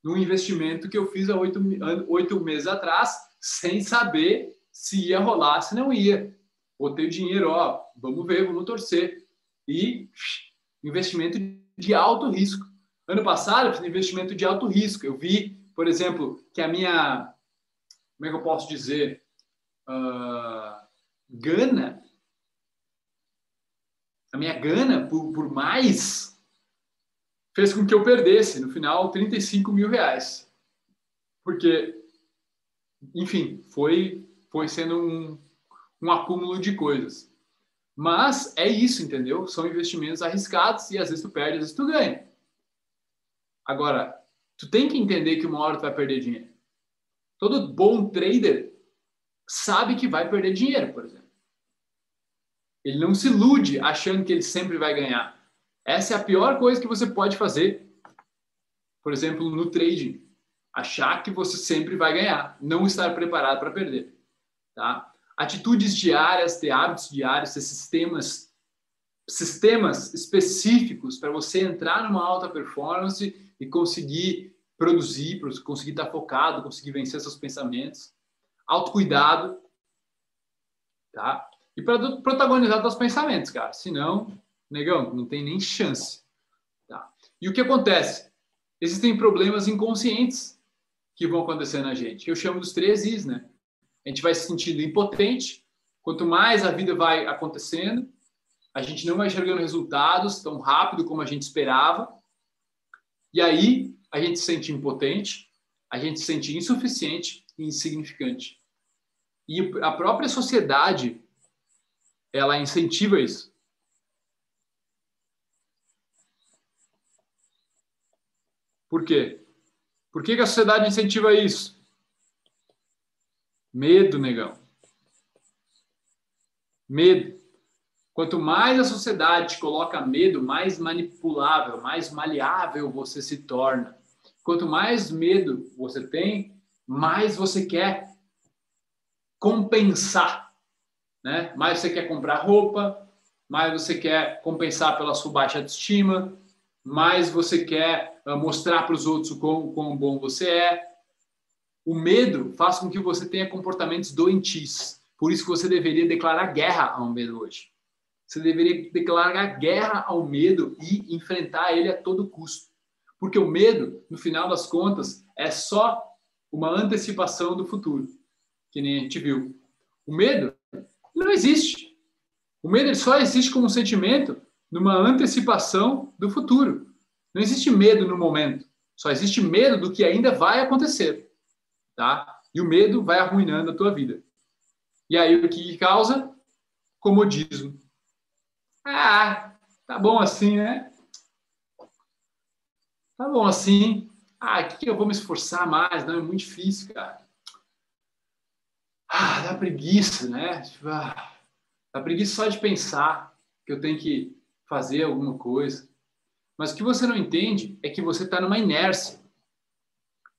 Num investimento que eu fiz há oito, oito meses atrás, sem saber se ia rolar, se não ia. Botei o dinheiro, ó, vamos ver, vamos torcer. E investimento de alto risco. Ano passado, eu fiz investimento de alto risco. Eu vi, por exemplo, que a minha, como é que eu posso dizer, uh, gana, a minha gana por, por mais, fez com que eu perdesse, no final, 35 mil reais. Porque, enfim, foi, foi sendo um, um acúmulo de coisas. Mas é isso, entendeu? São investimentos arriscados e às vezes tu perde, às vezes tu ganha. Agora, tu tem que entender que uma hora tu vai perder dinheiro. Todo bom trader sabe que vai perder dinheiro, por exemplo. Ele não se ilude achando que ele sempre vai ganhar. Essa é a pior coisa que você pode fazer, por exemplo, no trading. Achar que você sempre vai ganhar, não estar preparado para perder. Tá? Atitudes diárias, ter hábitos diários, ter sistemas, sistemas específicos para você entrar numa alta performance e conseguir produzir, conseguir estar focado, conseguir vencer seus pensamentos. Autocuidado, tá? E para protagonizar seus pensamentos, cara. Senão, negão, não tem nem chance. Tá? E o que acontece? Existem problemas inconscientes que vão acontecer na gente. Eu chamo dos três Is, né? A gente vai se sentindo impotente. Quanto mais a vida vai acontecendo, a gente não vai enxergando resultados tão rápido como a gente esperava. E aí a gente se sente impotente, a gente se sente insuficiente e insignificante. E a própria sociedade ela incentiva isso. Por quê? Por que, que a sociedade incentiva isso? Medo, negão. Medo. Quanto mais a sociedade te coloca medo, mais manipulável, mais maleável você se torna. Quanto mais medo você tem, mais você quer compensar né? Mais você quer comprar roupa, mais você quer compensar pela sua baixa autoestima, mais você quer uh, mostrar para os outros o quão, quão bom você é. O medo faz com que você tenha comportamentos doentios. Por isso que você deveria declarar guerra ao medo hoje. Você deveria declarar guerra ao medo e enfrentar ele a todo custo. Porque o medo, no final das contas, é só uma antecipação do futuro, que nem a gente viu. O medo não existe. O medo só existe como um sentimento numa antecipação do futuro. Não existe medo no momento. Só existe medo do que ainda vai acontecer. Tá? E o medo vai arruinando a tua vida. E aí o que causa? Comodismo. Ah, tá bom assim, né? Tá bom assim. Ah, aqui eu vou me esforçar mais, não é muito difícil, cara ah, dá preguiça, né? Tipo, ah, dá preguiça só de pensar que eu tenho que fazer alguma coisa. Mas o que você não entende é que você está numa inércia.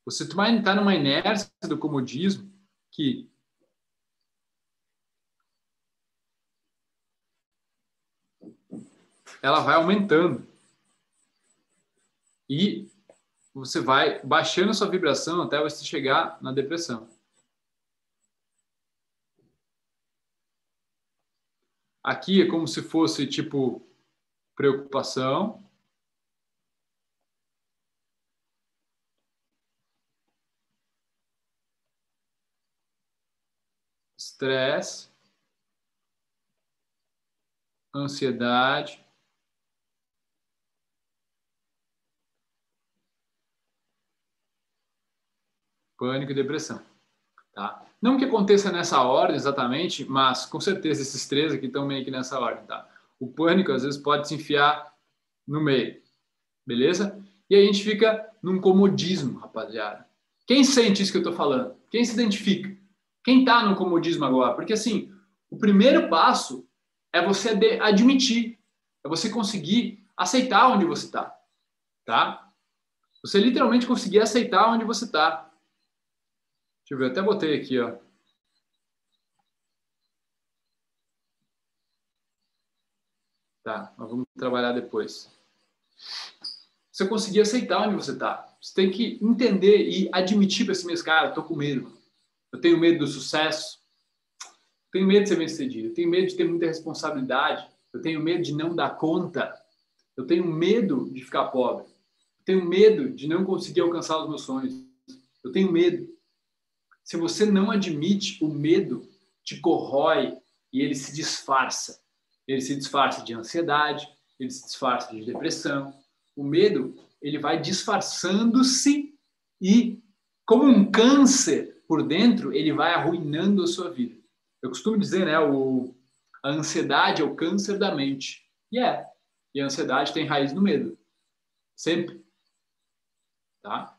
Você está numa inércia do comodismo que ela vai aumentando. E você vai baixando a sua vibração até você chegar na depressão. Aqui é como se fosse tipo preocupação. Estresse, ansiedade, pânico e depressão. Tá? Não que aconteça nessa ordem exatamente, mas com certeza esses três aqui estão meio que nessa ordem. Tá? O pânico às vezes pode se enfiar no meio, beleza? E a gente fica num comodismo, rapaziada. Quem sente isso que eu estou falando? Quem se identifica? Quem está no comodismo agora? Porque assim, o primeiro passo é você admitir, é você conseguir aceitar onde você está, tá? Você literalmente conseguir aceitar onde você está. Deixa eu ver, até botei aqui, ó. Tá, nós vamos trabalhar depois. Você conseguir aceitar onde você está. Você tem que entender e admitir para si mesmo, cara, tô com medo. Eu tenho medo do sucesso. Eu tenho medo de ser bem-sucedido. Eu tenho medo de ter muita responsabilidade. Eu tenho medo de não dar conta. Eu tenho medo de ficar pobre. Eu tenho medo de não conseguir alcançar os meus sonhos. Eu tenho medo. Se você não admite o medo, te corrói e ele se disfarça. Ele se disfarça de ansiedade, ele se disfarça de depressão. O medo, ele vai disfarçando-se e, como um câncer por dentro, ele vai arruinando a sua vida. Eu costumo dizer, né, o, a ansiedade é o câncer da mente. E é. E a ansiedade tem raiz no medo. Sempre. Tá?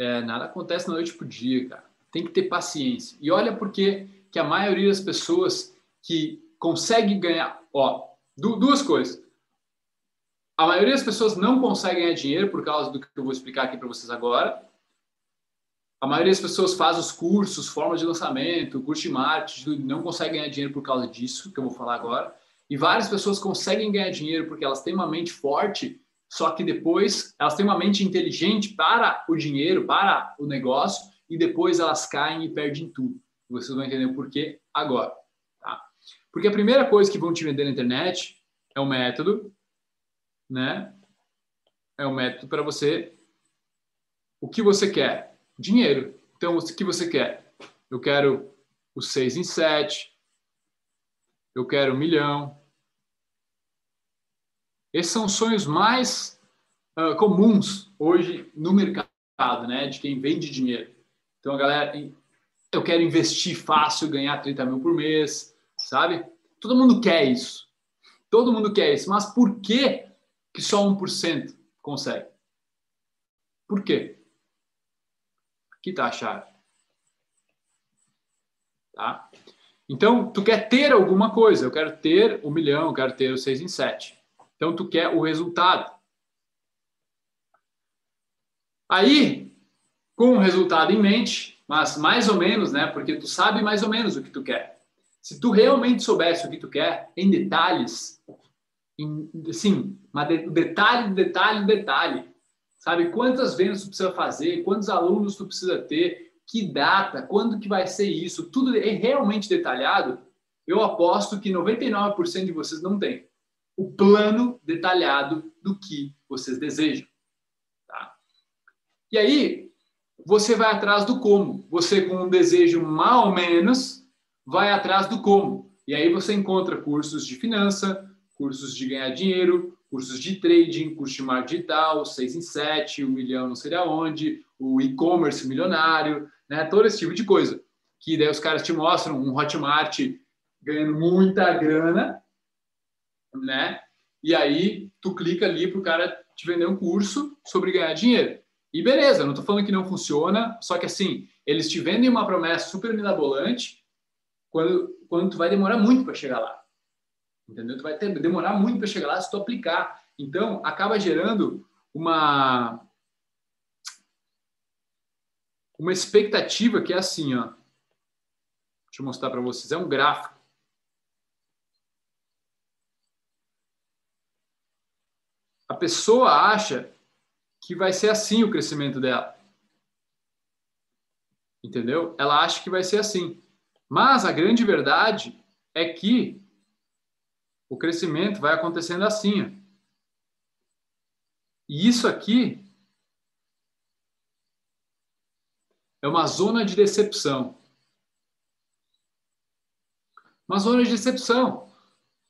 É, nada acontece na noite pro dia, cara. Tem que ter paciência. E olha porque que a maioria das pessoas que consegue ganhar, ó, duas coisas. A maioria das pessoas não consegue ganhar dinheiro por causa do que eu vou explicar aqui para vocês agora. A maioria das pessoas faz os cursos, formas de lançamento, curso de marketing, não consegue ganhar dinheiro por causa disso, que eu vou falar agora. E várias pessoas conseguem ganhar dinheiro porque elas têm uma mente forte só que depois elas têm uma mente inteligente para o dinheiro, para o negócio, e depois elas caem e perdem tudo. Vocês vão entender o porquê agora. Tá? Porque a primeira coisa que vão te vender na internet é o método, né? É o método para você. O que você quer? Dinheiro. Então, o que você quer? Eu quero o 6 em 7, eu quero um milhão, esses são os sonhos mais uh, comuns hoje no mercado, né? De quem vende dinheiro. Então, a galera, eu quero investir fácil, ganhar 30 mil por mês, sabe? Todo mundo quer isso. Todo mundo quer isso. Mas por que, que só 1% consegue? Por quê? Aqui está a chave. Tá? Então, tu quer ter alguma coisa. Eu quero ter um milhão, eu quero ter o 6 em 7. Então, tu quer o resultado. Aí, com o resultado em mente, mas mais ou menos, né? Porque tu sabe mais ou menos o que tu quer. Se tu realmente soubesse o que tu quer, em detalhes, em, assim, o detalhe, detalhe, detalhe, sabe? Quantas vendas tu precisa fazer, quantos alunos tu precisa ter, que data, quando que vai ser isso, tudo é realmente detalhado, eu aposto que 99% de vocês não tem o plano detalhado do que vocês desejam. Tá? E aí, você vai atrás do como. Você, com um desejo mal ou menos, vai atrás do como. E aí você encontra cursos de finança, cursos de ganhar dinheiro, cursos de trading, curso de marketing digital, 6 em 7, o um milhão não sei aonde, o e-commerce milionário, né? todo esse tipo de coisa. Que daí os caras te mostram um Hotmart ganhando muita grana, né? E aí tu clica ali para o cara te vender um curso sobre ganhar dinheiro. E beleza, não estou falando que não funciona, só que assim, eles te vendem uma promessa super mirabolante quando, quando tu vai demorar muito para chegar lá. Entendeu? Tu vai ter, demorar muito para chegar lá se tu aplicar. Então, acaba gerando uma uma expectativa que é assim, ó. Deixa eu mostrar para vocês, é um gráfico. A pessoa acha que vai ser assim o crescimento dela. Entendeu? Ela acha que vai ser assim. Mas a grande verdade é que o crescimento vai acontecendo assim. Ó. E isso aqui é uma zona de decepção. Uma zona de decepção.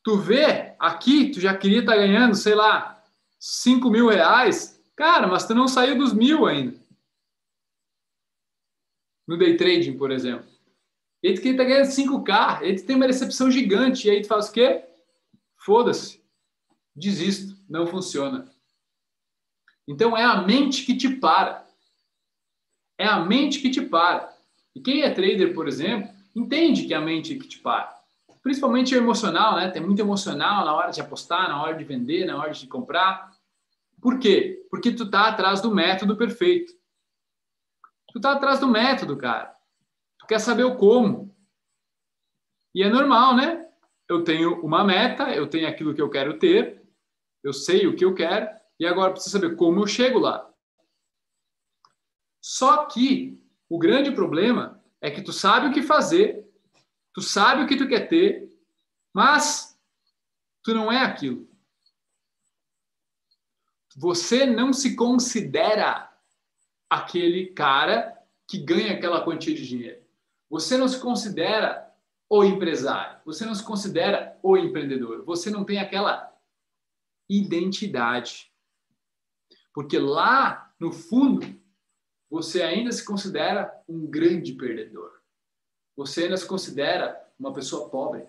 Tu vê aqui, tu já queria estar tá ganhando, sei lá, 5 mil reais, cara, mas tu não saiu dos mil ainda. No day trading, por exemplo. E tu tá ganhando 5K, ele tem uma decepção gigante. E aí tu faz o quê? Foda-se. Desisto. Não funciona. Então é a mente que te para. É a mente que te para. E quem é trader, por exemplo, entende que é a mente que te para. Principalmente o emocional, né? Tem muito emocional na hora de apostar, na hora de vender, na hora de comprar. Por quê? Porque tu tá atrás do método perfeito. Tu tá atrás do método, cara. Tu quer saber o como. E é normal, né? Eu tenho uma meta, eu tenho aquilo que eu quero ter, eu sei o que eu quero e agora preciso saber como eu chego lá. Só que o grande problema é que tu sabe o que fazer, tu sabe o que tu quer ter, mas tu não é aquilo. Você não se considera aquele cara que ganha aquela quantia de dinheiro. Você não se considera o empresário, você não se considera o empreendedor, você não tem aquela identidade. Porque lá no fundo, você ainda se considera um grande perdedor. Você ainda se considera uma pessoa pobre.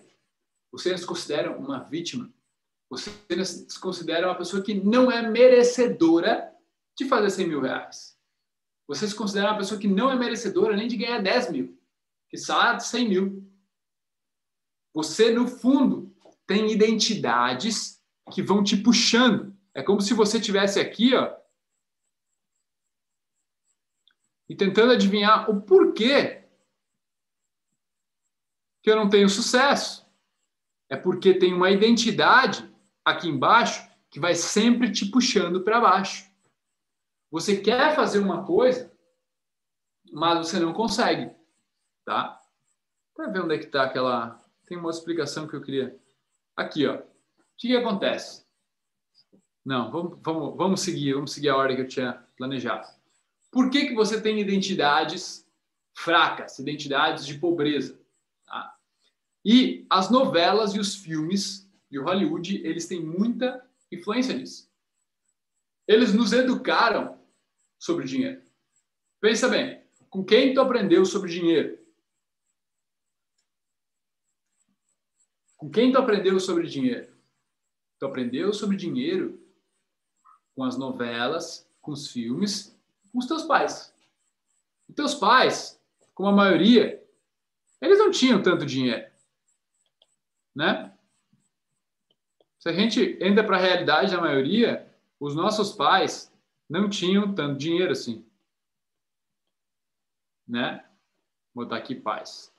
Você ainda se considera uma vítima. Você ainda se considera uma pessoa que não é merecedora de fazer 100 mil reais. Você se considera uma pessoa que não é merecedora nem de ganhar 10 mil, que de 100 mil. Você, no fundo, tem identidades que vão te puxando. É como se você tivesse aqui, ó, e tentando adivinhar o porquê que eu não tenho sucesso. É porque tem uma identidade aqui embaixo que vai sempre te puxando para baixo. Você quer fazer uma coisa, mas você não consegue, tá? Para ver onde é que está aquela. Tem uma explicação que eu queria. Aqui, ó. O que, que acontece? Não, vamos, vamos, vamos seguir, vamos seguir a ordem que eu tinha planejado. Por que, que você tem identidades fracas, identidades de pobreza? E as novelas e os filmes e o Hollywood, eles têm muita influência nisso. Eles nos educaram sobre dinheiro. Pensa bem, com quem tu aprendeu sobre dinheiro? Com quem tu aprendeu sobre dinheiro? Tu aprendeu sobre dinheiro com as novelas, com os filmes, com os teus pais. Os teus pais, como a maioria, eles não tinham tanto dinheiro, né? Se a gente entra para a realidade da maioria, os nossos pais não tinham tanto dinheiro assim. Né? Vou botar aqui pais.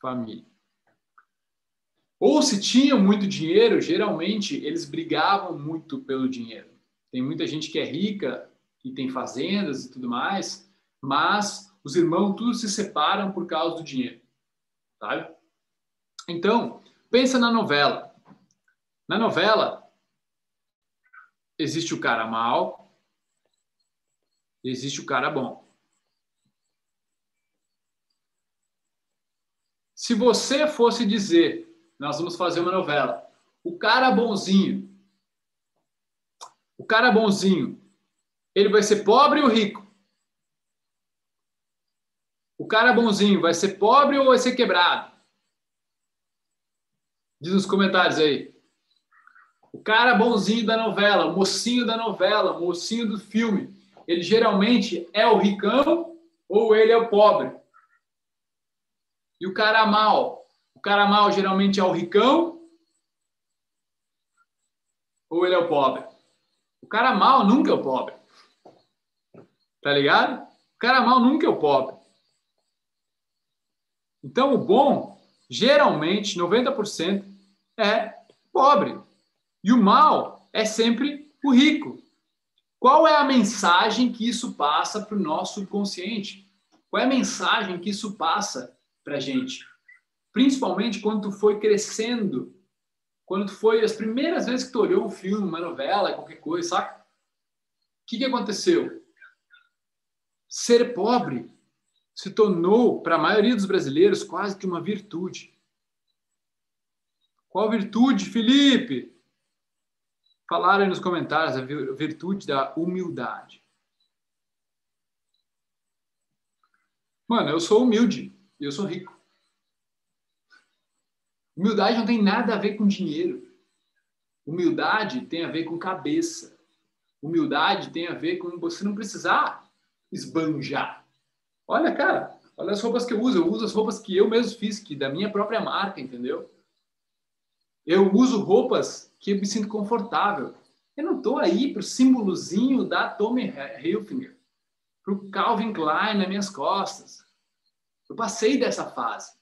Família. Ou se tinham muito dinheiro, geralmente eles brigavam muito pelo dinheiro. Tem muita gente que é rica e tem fazendas e tudo mais, mas os irmãos tudo se separam por causa do dinheiro. Sabe? Então, Pensa na novela. Na novela, existe o cara mal, existe o cara bom. Se você fosse dizer, nós vamos fazer uma novela, o cara bonzinho, o cara bonzinho, ele vai ser pobre ou rico? Cara bonzinho vai ser pobre ou vai ser quebrado? Diz nos comentários aí. O cara bonzinho da novela, o mocinho da novela, o mocinho do filme, ele geralmente é o ricão ou ele é o pobre? E o cara mal? O cara mal geralmente é o ricão ou ele é o pobre? O cara mal nunca é o pobre. Tá ligado? O cara mal nunca é o pobre. Então, o bom, geralmente, 90%, é pobre. E o mal é sempre o rico. Qual é a mensagem que isso passa para o nosso subconsciente? Qual é a mensagem que isso passa para a gente? Principalmente quando tu foi crescendo, quando tu foi as primeiras vezes que tu olhou um filme, uma novela, qualquer coisa, saca? O que, que aconteceu? Ser pobre se tornou, para a maioria dos brasileiros, quase que uma virtude. Qual virtude, Felipe? Falaram nos comentários a virtude da humildade. Mano, eu sou humilde e eu sou rico. Humildade não tem nada a ver com dinheiro. Humildade tem a ver com cabeça. Humildade tem a ver com você não precisar esbanjar. Olha, cara, olha as roupas que eu uso. Eu uso as roupas que eu mesmo fiz, que da minha própria marca, entendeu? Eu uso roupas que eu me sinto confortável. Eu não estou aí para o símbolozinho da Tommy Hilfiger, para o Calvin Klein nas minhas costas. Eu passei dessa fase.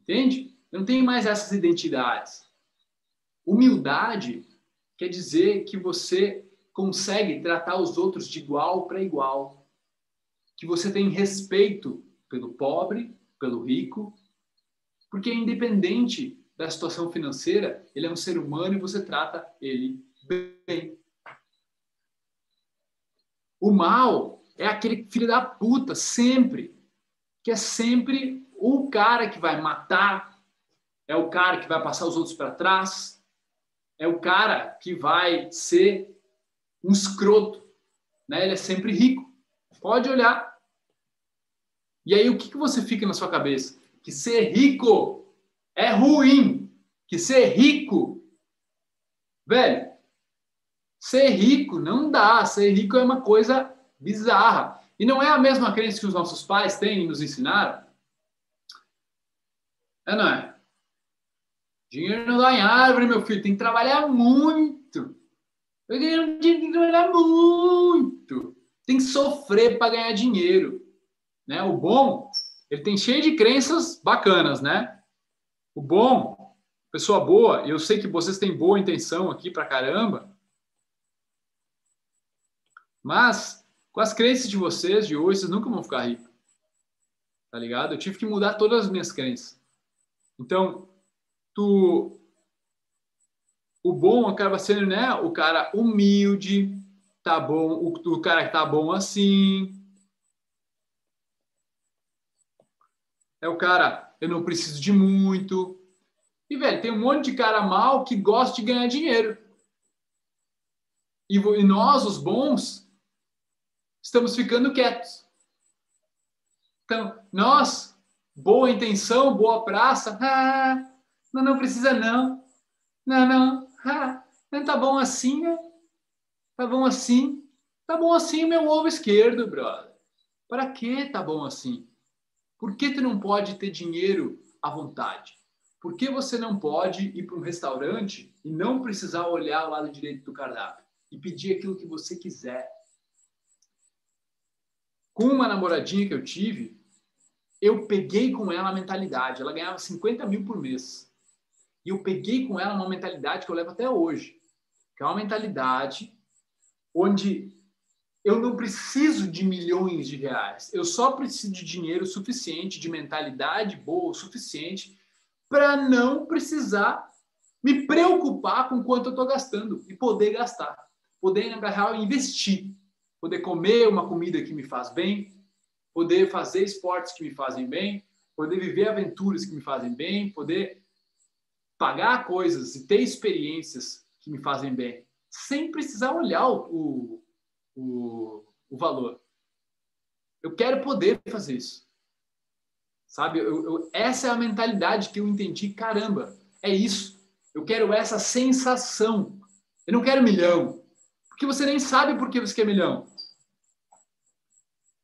Entende? eu não tenho mais essas identidades. Humildade quer dizer que você consegue tratar os outros de igual para igual, que você tem respeito pelo pobre, pelo rico, porque independente da situação financeira, ele é um ser humano e você trata ele bem. O mal é aquele filho da puta, sempre, que é sempre o cara que vai matar, é o cara que vai passar os outros para trás, é o cara que vai ser um escroto, né? Ele é sempre rico. Pode olhar. E aí o que, que você fica na sua cabeça? Que ser rico é ruim. Que ser rico, velho, ser rico não dá. Ser rico é uma coisa bizarra. E não é a mesma crença que os nossos pais têm e nos ensinaram? É, não é? Dinheiro não dá em árvore, meu filho. Tem que trabalhar muito. Tem que trabalhar muito. Tem que sofrer para ganhar dinheiro. Né? O bom, ele tem cheio de crenças bacanas, né? O bom, pessoa boa, eu sei que vocês têm boa intenção aqui para caramba, mas com as crenças de vocês de hoje, vocês nunca vão ficar ricos. Tá ligado? Eu tive que mudar todas as minhas crenças. Então, tu o bom acaba sendo, né, o cara humilde, tá bom, o, o cara que tá bom assim. É o cara, eu não preciso de muito. E, velho, tem um monte de cara mal que gosta de ganhar dinheiro. E, e nós, os bons, estamos ficando quietos. Então, nós, boa intenção, boa praça, ah, não, não precisa não. Não, não, ah, não tá bom assim, né? Tá bom assim? Tá bom assim meu ovo esquerdo, brother. Para que tá bom assim? Por que tu não pode ter dinheiro à vontade? Por que você não pode ir para um restaurante e não precisar olhar o lado direito do cardápio e pedir aquilo que você quiser? Com uma namoradinha que eu tive, eu peguei com ela a mentalidade. Ela ganhava 50 mil por mês. E eu peguei com ela uma mentalidade que eu levo até hoje, que é uma mentalidade onde eu não preciso de milhões de reais, eu só preciso de dinheiro suficiente, de mentalidade boa o suficiente para não precisar me preocupar com quanto eu estou gastando e poder gastar, poder na real investir, poder comer uma comida que me faz bem, poder fazer esportes que me fazem bem, poder viver aventuras que me fazem bem, poder pagar coisas e ter experiências que me fazem bem, sem precisar olhar o, o, o valor. Eu quero poder fazer isso. Sabe? Eu, eu, essa é a mentalidade que eu entendi. Caramba, é isso. Eu quero essa sensação. Eu não quero milhão. Porque você nem sabe por que você quer milhão.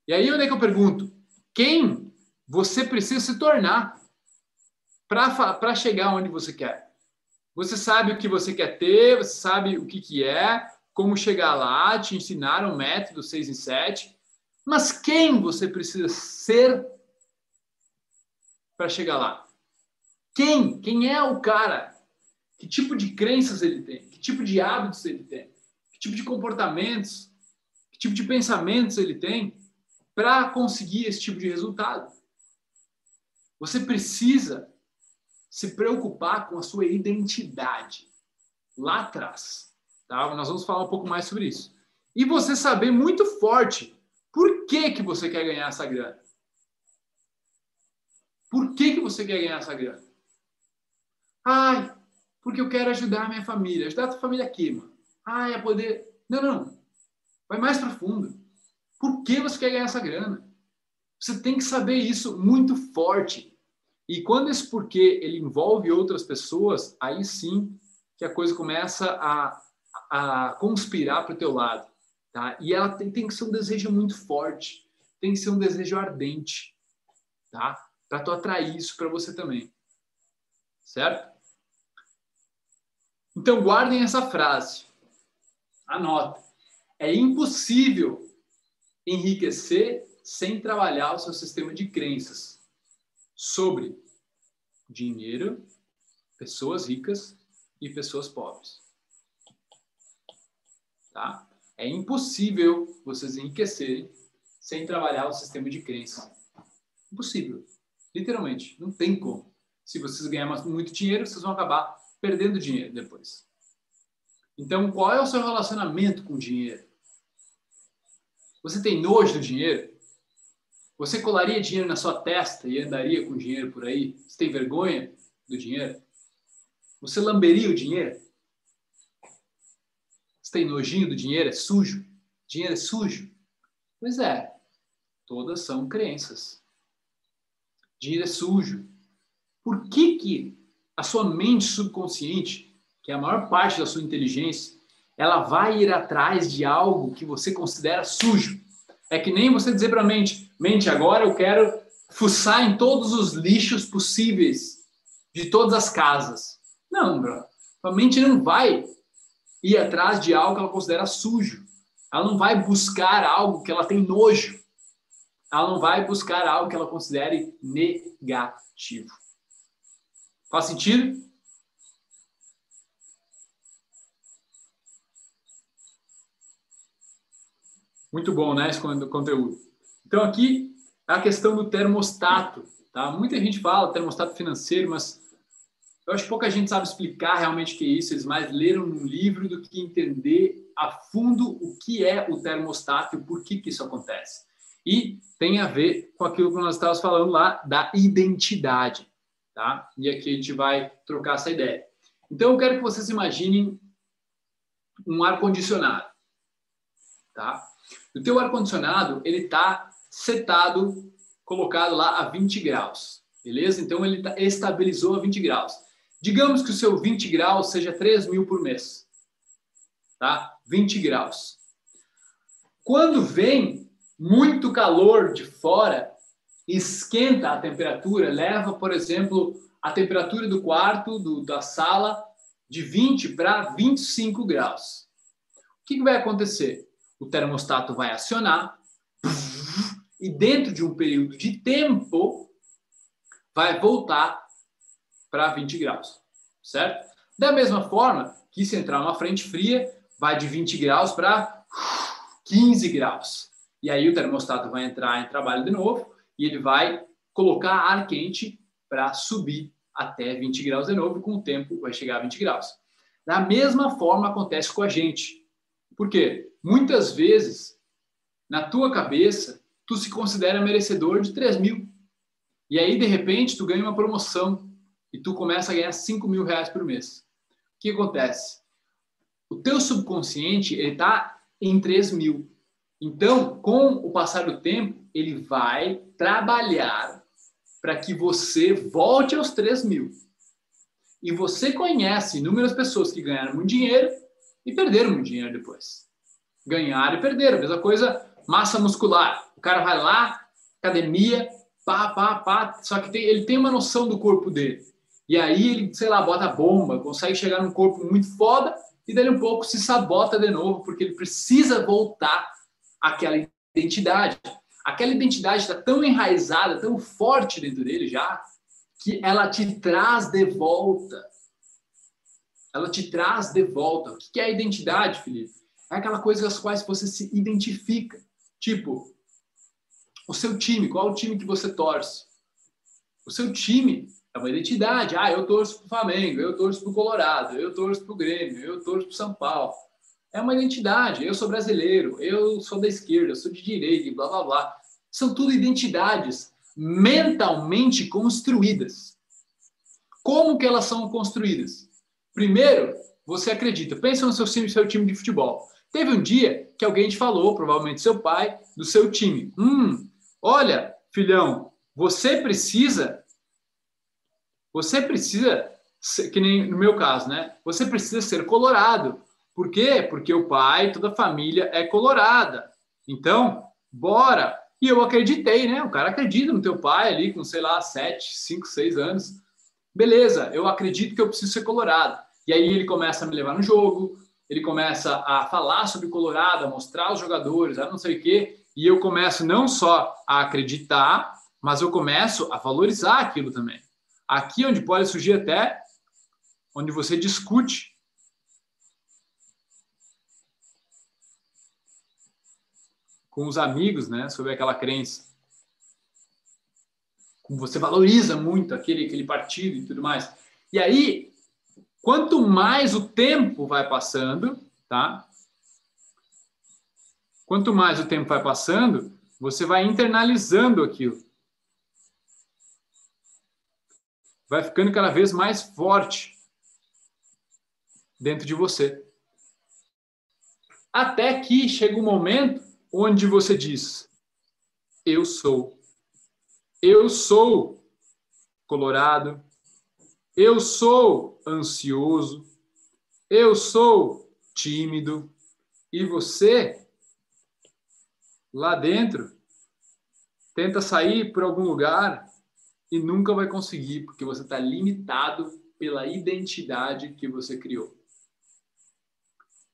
E aí, onde é que eu pergunto? Quem você precisa se tornar? para chegar onde você quer. Você sabe o que você quer ter, você sabe o que, que é, como chegar lá, te ensinaram o método 6 em 7. Mas quem você precisa ser para chegar lá? Quem? Quem é o cara? Que tipo de crenças ele tem? Que tipo de hábitos ele tem? Que tipo de comportamentos? Que tipo de pensamentos ele tem para conseguir esse tipo de resultado? Você precisa se preocupar com a sua identidade lá atrás. Tá? Nós vamos falar um pouco mais sobre isso. E você saber muito forte por que, que você quer ganhar essa grana. Por que, que você quer ganhar essa grana? Ai, porque eu quero ajudar a minha família. Ajudar a tua família aqui, mano. Ai, é poder. Não, não. Vai mais profundo. Por que você quer ganhar essa grana? Você tem que saber isso muito forte. E quando esse porquê ele envolve outras pessoas, aí sim que a coisa começa a, a conspirar para o teu lado. Tá? E ela tem, tem que ser um desejo muito forte, tem que ser um desejo ardente, tá? Para tu atrair isso para você também. Certo? Então guardem essa frase. Anota. É impossível enriquecer sem trabalhar o seu sistema de crenças sobre dinheiro, pessoas ricas e pessoas pobres. Tá? É impossível vocês enriquecerem sem trabalhar o sistema de crença. Impossível. Literalmente. Não tem como. Se vocês ganharem muito dinheiro, vocês vão acabar perdendo dinheiro depois. Então, qual é o seu relacionamento com o dinheiro? Você tem nojo do dinheiro? Você colaria dinheiro na sua testa e andaria com dinheiro por aí? Você tem vergonha do dinheiro? Você lamberia o dinheiro? Você tem nojinho do dinheiro? É sujo? Dinheiro é sujo? Pois é, todas são crenças. Dinheiro é sujo. Por que, que a sua mente subconsciente, que é a maior parte da sua inteligência, ela vai ir atrás de algo que você considera sujo? É que nem você dizer para a mente, mente, agora eu quero fuçar em todos os lixos possíveis de todas as casas. Não, bro. A mente não vai ir atrás de algo que ela considera sujo. Ela não vai buscar algo que ela tem nojo. Ela não vai buscar algo que ela considere negativo. Faz sentido? Muito bom, né, esse conteúdo. Então, aqui, a questão do termostato. Tá? Muita gente fala termostato financeiro, mas eu acho que pouca gente sabe explicar realmente o que é isso. Eles mais leram um livro do que entender a fundo o que é o termostato e por que, que isso acontece. E tem a ver com aquilo que nós estávamos falando lá da identidade. Tá? E aqui a gente vai trocar essa ideia. Então, eu quero que vocês imaginem um ar-condicionado. Tá? O teu ar-condicionado, ele está setado, colocado lá a 20 graus. Beleza? Então, ele tá, estabilizou a 20 graus. Digamos que o seu 20 graus seja 3 mil por mês. Tá? 20 graus. Quando vem muito calor de fora, esquenta a temperatura, leva, por exemplo, a temperatura do quarto, do, da sala, de 20 para 25 graus. O que, que vai acontecer? O termostato vai acionar e dentro de um período de tempo vai voltar para 20 graus, certo? Da mesma forma que se entrar uma frente fria, vai de 20 graus para 15 graus. E aí o termostato vai entrar em trabalho de novo e ele vai colocar ar quente para subir até 20 graus de novo e com o tempo vai chegar a 20 graus. Da mesma forma acontece com a gente. Por quê? Muitas vezes, na tua cabeça, tu se considera merecedor de 3 mil. E aí, de repente, tu ganha uma promoção e tu começa a ganhar 5 mil reais por mês. O que acontece? O teu subconsciente ele está em 3 mil. Então, com o passar do tempo, ele vai trabalhar para que você volte aos 3 mil. E você conhece inúmeras pessoas que ganharam muito dinheiro e perderam muito dinheiro depois. Ganharam e perderam. Mesma coisa, massa muscular. O cara vai lá, academia, pá, pá, pá. Só que tem, ele tem uma noção do corpo dele. E aí ele, sei lá, bota bomba, consegue chegar num corpo muito foda e dali um pouco se sabota de novo, porque ele precisa voltar àquela identidade. Aquela identidade está tão enraizada, tão forte dentro dele já, que ela te traz de volta. Ela te traz de volta. O que é a identidade, Felipe? É aquela coisa com as quais você se identifica. Tipo, o seu time, qual é o time que você torce? O seu time é uma identidade. Ah, eu torço para o Flamengo, eu torço para o Colorado, eu torço para o Grêmio, eu torço para o São Paulo. É uma identidade. Eu sou brasileiro, eu sou da esquerda, eu sou de direita, blá blá blá. São tudo identidades mentalmente construídas. Como que elas são construídas? Primeiro, você acredita. Pensa no seu time, seu time de futebol. Teve um dia que alguém te falou, provavelmente seu pai, do seu time. Hum, olha, filhão, você precisa você precisa, que nem no meu caso, né? Você precisa ser colorado. Por quê? Porque o pai, toda a família é colorada. Então, bora. E eu acreditei, né? O cara acredita no teu pai ali com, sei lá, 7, 5, 6 anos. Beleza, eu acredito que eu preciso ser colorado. E aí ele começa a me levar no jogo, ele começa a falar sobre Colorado, a mostrar os jogadores, a não sei o quê. E eu começo não só a acreditar, mas eu começo a valorizar aquilo também Aqui onde pode surgir até onde você discute com os amigos, né, sobre aquela crença. Como você valoriza muito aquele aquele partido e tudo mais. E aí, quanto mais o tempo vai passando, tá? Quanto mais o tempo vai passando, você vai internalizando aquilo. Vai ficando cada vez mais forte dentro de você. Até que chega um momento onde você diz: Eu sou. Eu sou colorado. Eu sou ansioso. Eu sou tímido. E você lá dentro, tenta sair por algum lugar e nunca vai conseguir, porque você está limitado pela identidade que você criou.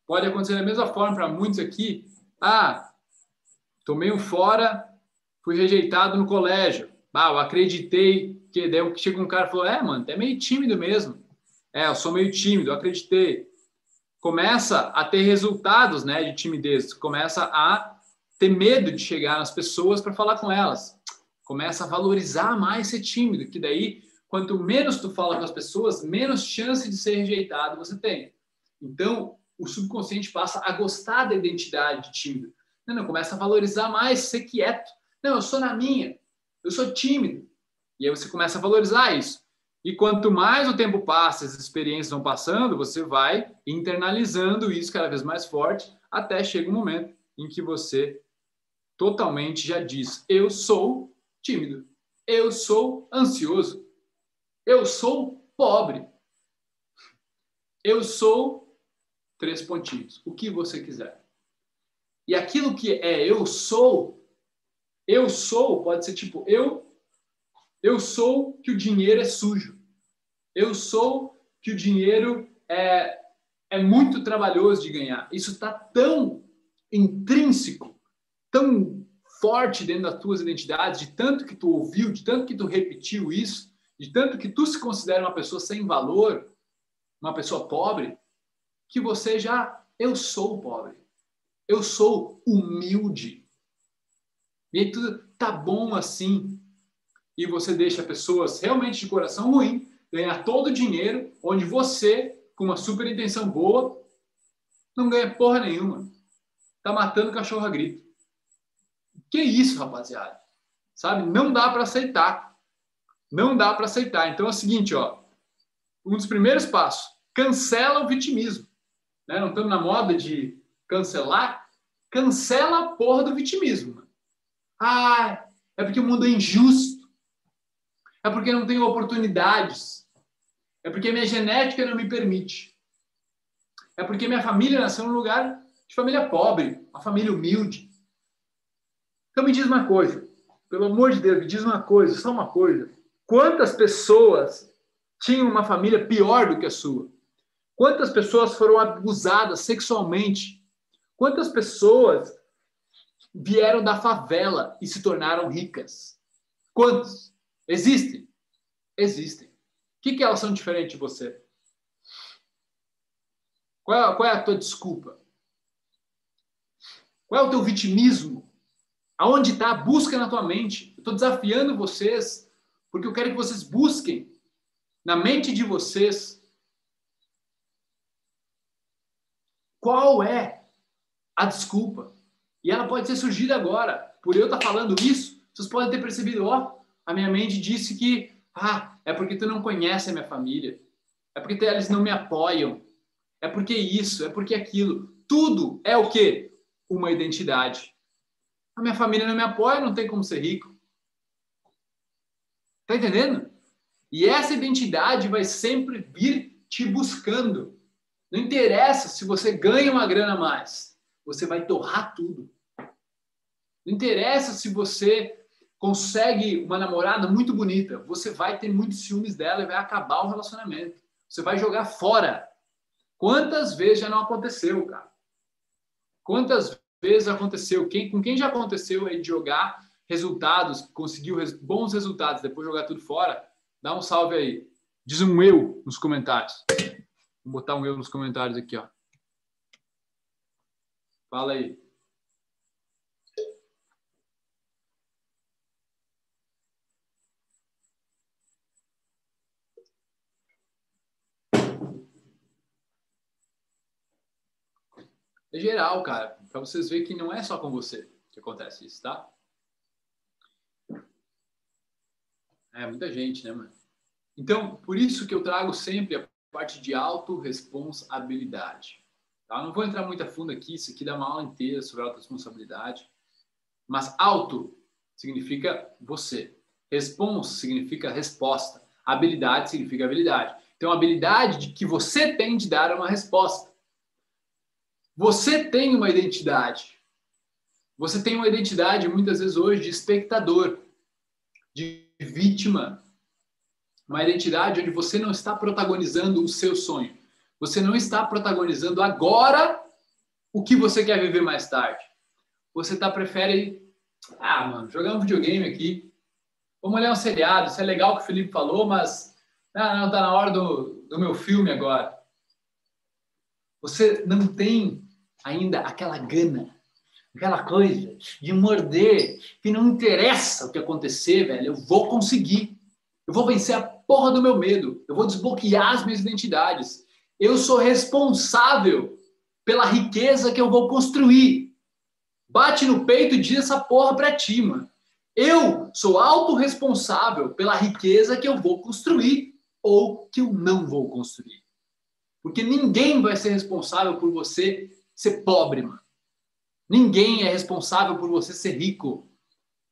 Pode acontecer da mesma forma para muitos aqui. Ah, tomei um fora, fui rejeitado no colégio. Ah, eu acreditei que daí chega um cara e falou: É, mano, é meio tímido mesmo. É, eu sou meio tímido, eu acreditei. Começa a ter resultados, né, de timidez. Começa a ter medo de chegar nas pessoas para falar com elas. Começa a valorizar mais ser tímido, que daí, quanto menos tu fala com as pessoas, menos chance de ser rejeitado você tem. Então, o subconsciente passa a gostar da identidade de tímido. Não, não, começa a valorizar mais ser quieto. Não, eu sou na minha, eu sou tímido. E aí você começa a valorizar isso. E quanto mais o tempo passa, as experiências vão passando, você vai internalizando isso cada vez mais forte, até chega um momento em que você totalmente já diz: eu sou tímido, eu sou ansioso, eu sou pobre, eu sou três pontinhos, o que você quiser. E aquilo que é eu sou, eu sou pode ser tipo eu eu sou que o dinheiro é sujo. Eu sou que o dinheiro é, é muito trabalhoso de ganhar. Isso está tão intrínseco tão forte dentro das tuas identidades, de tanto que tu ouviu, de tanto que tu repetiu isso, de tanto que tu se considera uma pessoa sem valor, uma pessoa pobre, que você já, eu sou pobre, eu sou humilde. E aí tudo tá bom assim. E você deixa pessoas realmente de coração ruim ganhar todo o dinheiro, onde você, com uma super intenção boa, não ganha porra nenhuma. Tá matando cachorro a grito. Que isso, rapaziada? Sabe? Não dá para aceitar. Não dá para aceitar. Então é o seguinte, ó. Um dos primeiros passos, cancela o vitimismo. Né? Não estamos na moda de cancelar. Cancela a porra do vitimismo. Ah, é porque o mundo é injusto. É porque não tenho oportunidades. É porque minha genética não me permite. É porque minha família nasceu num lugar de família pobre, uma família humilde. Então me diz uma coisa, pelo amor de Deus, me diz uma coisa, só uma coisa. Quantas pessoas tinham uma família pior do que a sua? Quantas pessoas foram abusadas sexualmente? Quantas pessoas vieram da favela e se tornaram ricas? Quantos? Existem? Existem. O que, que elas são diferentes de você? Qual é, qual é a tua desculpa? Qual é o teu vitimismo? Aonde está? Busca na tua mente. Estou desafiando vocês, porque eu quero que vocês busquem na mente de vocês qual é a desculpa. E ela pode ter surgido agora. Por eu estar tá falando isso, vocês podem ter percebido, ó, a minha mente disse que, ah, é porque tu não conhece a minha família. É porque eles não me apoiam. É porque isso, é porque aquilo. Tudo é o quê? Uma identidade. A minha família não me apoia, não tem como ser rico. Tá entendendo? E essa identidade vai sempre vir te buscando. Não interessa se você ganha uma grana a mais, você vai torrar tudo. Não interessa se você consegue uma namorada muito bonita, você vai ter muitos ciúmes dela e vai acabar o relacionamento. Você vai jogar fora. Quantas vezes já não aconteceu, cara? Quantas vezes aconteceu, quem, com quem já aconteceu aí de jogar resultados, conseguiu res, bons resultados, depois jogar tudo fora, Dá um salve aí. Diz um eu nos comentários. Vou botar um eu nos comentários aqui, ó. Fala aí. É geral, cara, para vocês verem que não é só com você que acontece isso, tá? É muita gente, né, mano? Então, por isso que eu trago sempre a parte de autorresponsabilidade. Tá? Não vou entrar muito a fundo aqui, isso aqui dá uma aula inteira sobre autorresponsabilidade. Mas auto significa você. Respons significa resposta. Habilidade significa habilidade. Então, habilidade de que você tem de dar uma resposta. Você tem uma identidade. Você tem uma identidade, muitas vezes hoje, de espectador, de vítima. Uma identidade onde você não está protagonizando o seu sonho. Você não está protagonizando agora o que você quer viver mais tarde. Você tá prefere, ah, mano, jogar um videogame aqui. Vamos olhar um seriado. Isso é legal que o Felipe falou, mas ah, não, tá na hora do, do meu filme agora. Você não tem ainda aquela gana, aquela coisa de morder, que não interessa o que acontecer, velho, eu vou conseguir. Eu vou vencer a porra do meu medo. Eu vou desbloquear as minhas identidades. Eu sou responsável pela riqueza que eu vou construir. Bate no peito e diz essa porra pra ti, mano. Eu sou autorresponsável pela riqueza que eu vou construir ou que eu não vou construir. Porque ninguém vai ser responsável por você ser pobre, mano. Ninguém é responsável por você ser rico.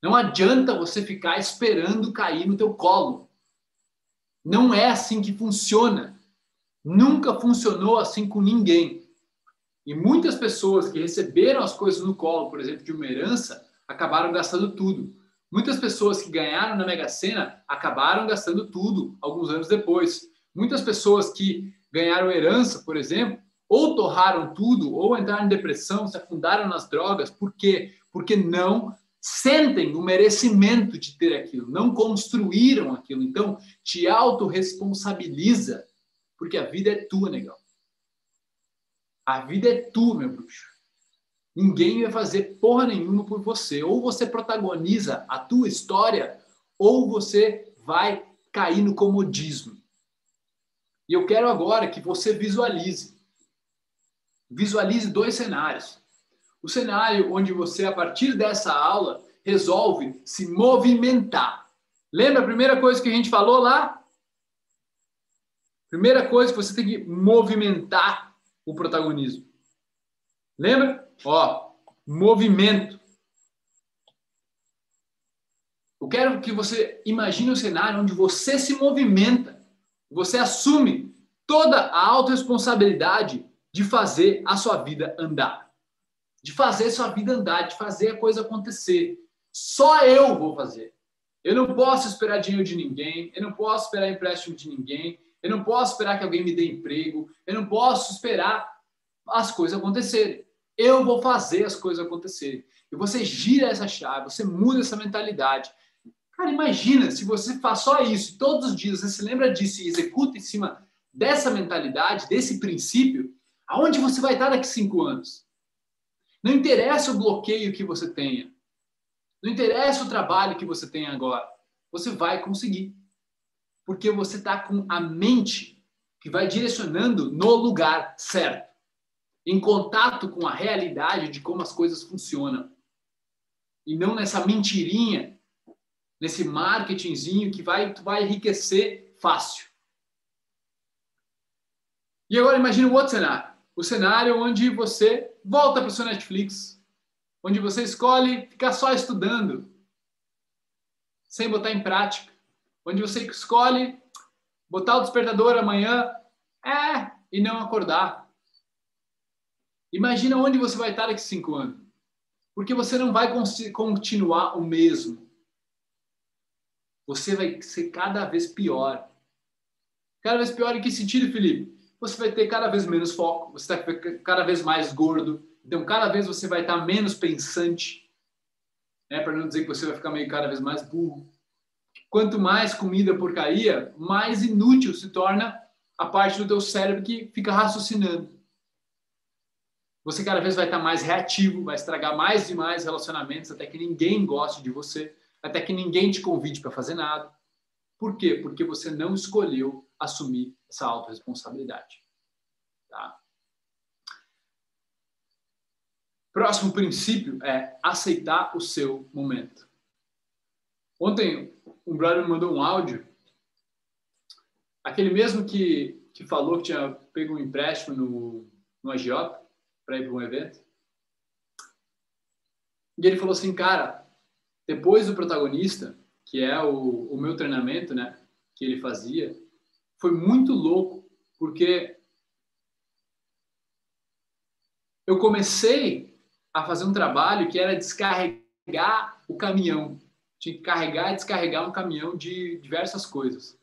Não adianta você ficar esperando cair no teu colo. Não é assim que funciona. Nunca funcionou assim com ninguém. E muitas pessoas que receberam as coisas no colo, por exemplo, de uma herança, acabaram gastando tudo. Muitas pessoas que ganharam na Mega Sena acabaram gastando tudo alguns anos depois. Muitas pessoas que ganharam herança, por exemplo, ou torraram tudo, ou entraram em depressão, se afundaram nas drogas. Por quê? Porque não sentem o merecimento de ter aquilo, não construíram aquilo. Então, te autorresponsabiliza, porque a vida é tua, negão. A vida é tua, meu bruxo. Ninguém vai fazer porra nenhuma por você. Ou você protagoniza a tua história, ou você vai cair no comodismo. E eu quero agora que você visualize Visualize dois cenários. O cenário onde você, a partir dessa aula, resolve se movimentar. Lembra a primeira coisa que a gente falou lá? Primeira coisa que você tem que movimentar o protagonismo. Lembra? Ó, movimento. Eu quero que você imagine um cenário onde você se movimenta, você assume toda a autorresponsabilidade de fazer a sua vida andar. De fazer a sua vida andar, de fazer a coisa acontecer. Só eu vou fazer. Eu não posso esperar dinheiro de ninguém, eu não posso esperar empréstimo de ninguém, eu não posso esperar que alguém me dê emprego, eu não posso esperar as coisas acontecerem. Eu vou fazer as coisas acontecerem. E você gira essa chave, você muda essa mentalidade. Cara, imagina se você faz só isso todos os dias, você se lembra disso e executa em cima dessa mentalidade, desse princípio, Aonde você vai estar daqui cinco anos? Não interessa o bloqueio que você tenha. Não interessa o trabalho que você tem agora. Você vai conseguir. Porque você está com a mente que vai direcionando no lugar certo. Em contato com a realidade de como as coisas funcionam. E não nessa mentirinha, nesse marketingzinho que vai, vai enriquecer fácil. E agora imagine o outro cenário o cenário onde você volta para o seu Netflix, onde você escolhe ficar só estudando, sem botar em prática, onde você escolhe botar o despertador amanhã, é, e não acordar. Imagina onde você vai estar daqui a cinco anos. Porque você não vai continuar o mesmo. Você vai ser cada vez pior. Cada vez pior em que sentido, Felipe? Você vai ter cada vez menos foco, você vai ficar cada vez mais gordo, então cada vez você vai estar menos pensante, né, para não dizer que você vai ficar meio cada vez mais burro. quanto mais comida porcaria, mais inútil se torna a parte do teu cérebro que fica raciocinando. Você cada vez vai estar mais reativo, vai estragar mais e mais relacionamentos até que ninguém goste de você, até que ninguém te convide para fazer nada. Por quê? Porque você não escolheu assumir essa autorresponsabilidade. Tá? Próximo princípio é aceitar o seu momento. Ontem, um brother me mandou um áudio, aquele mesmo que, que falou que tinha pego um empréstimo no, no agiota para ir para um evento. E ele falou assim, cara, depois do protagonista, que é o, o meu treinamento, né, que ele fazia, foi muito louco, porque eu comecei a fazer um trabalho que era descarregar o caminhão. Tinha que carregar e descarregar um caminhão de diversas coisas.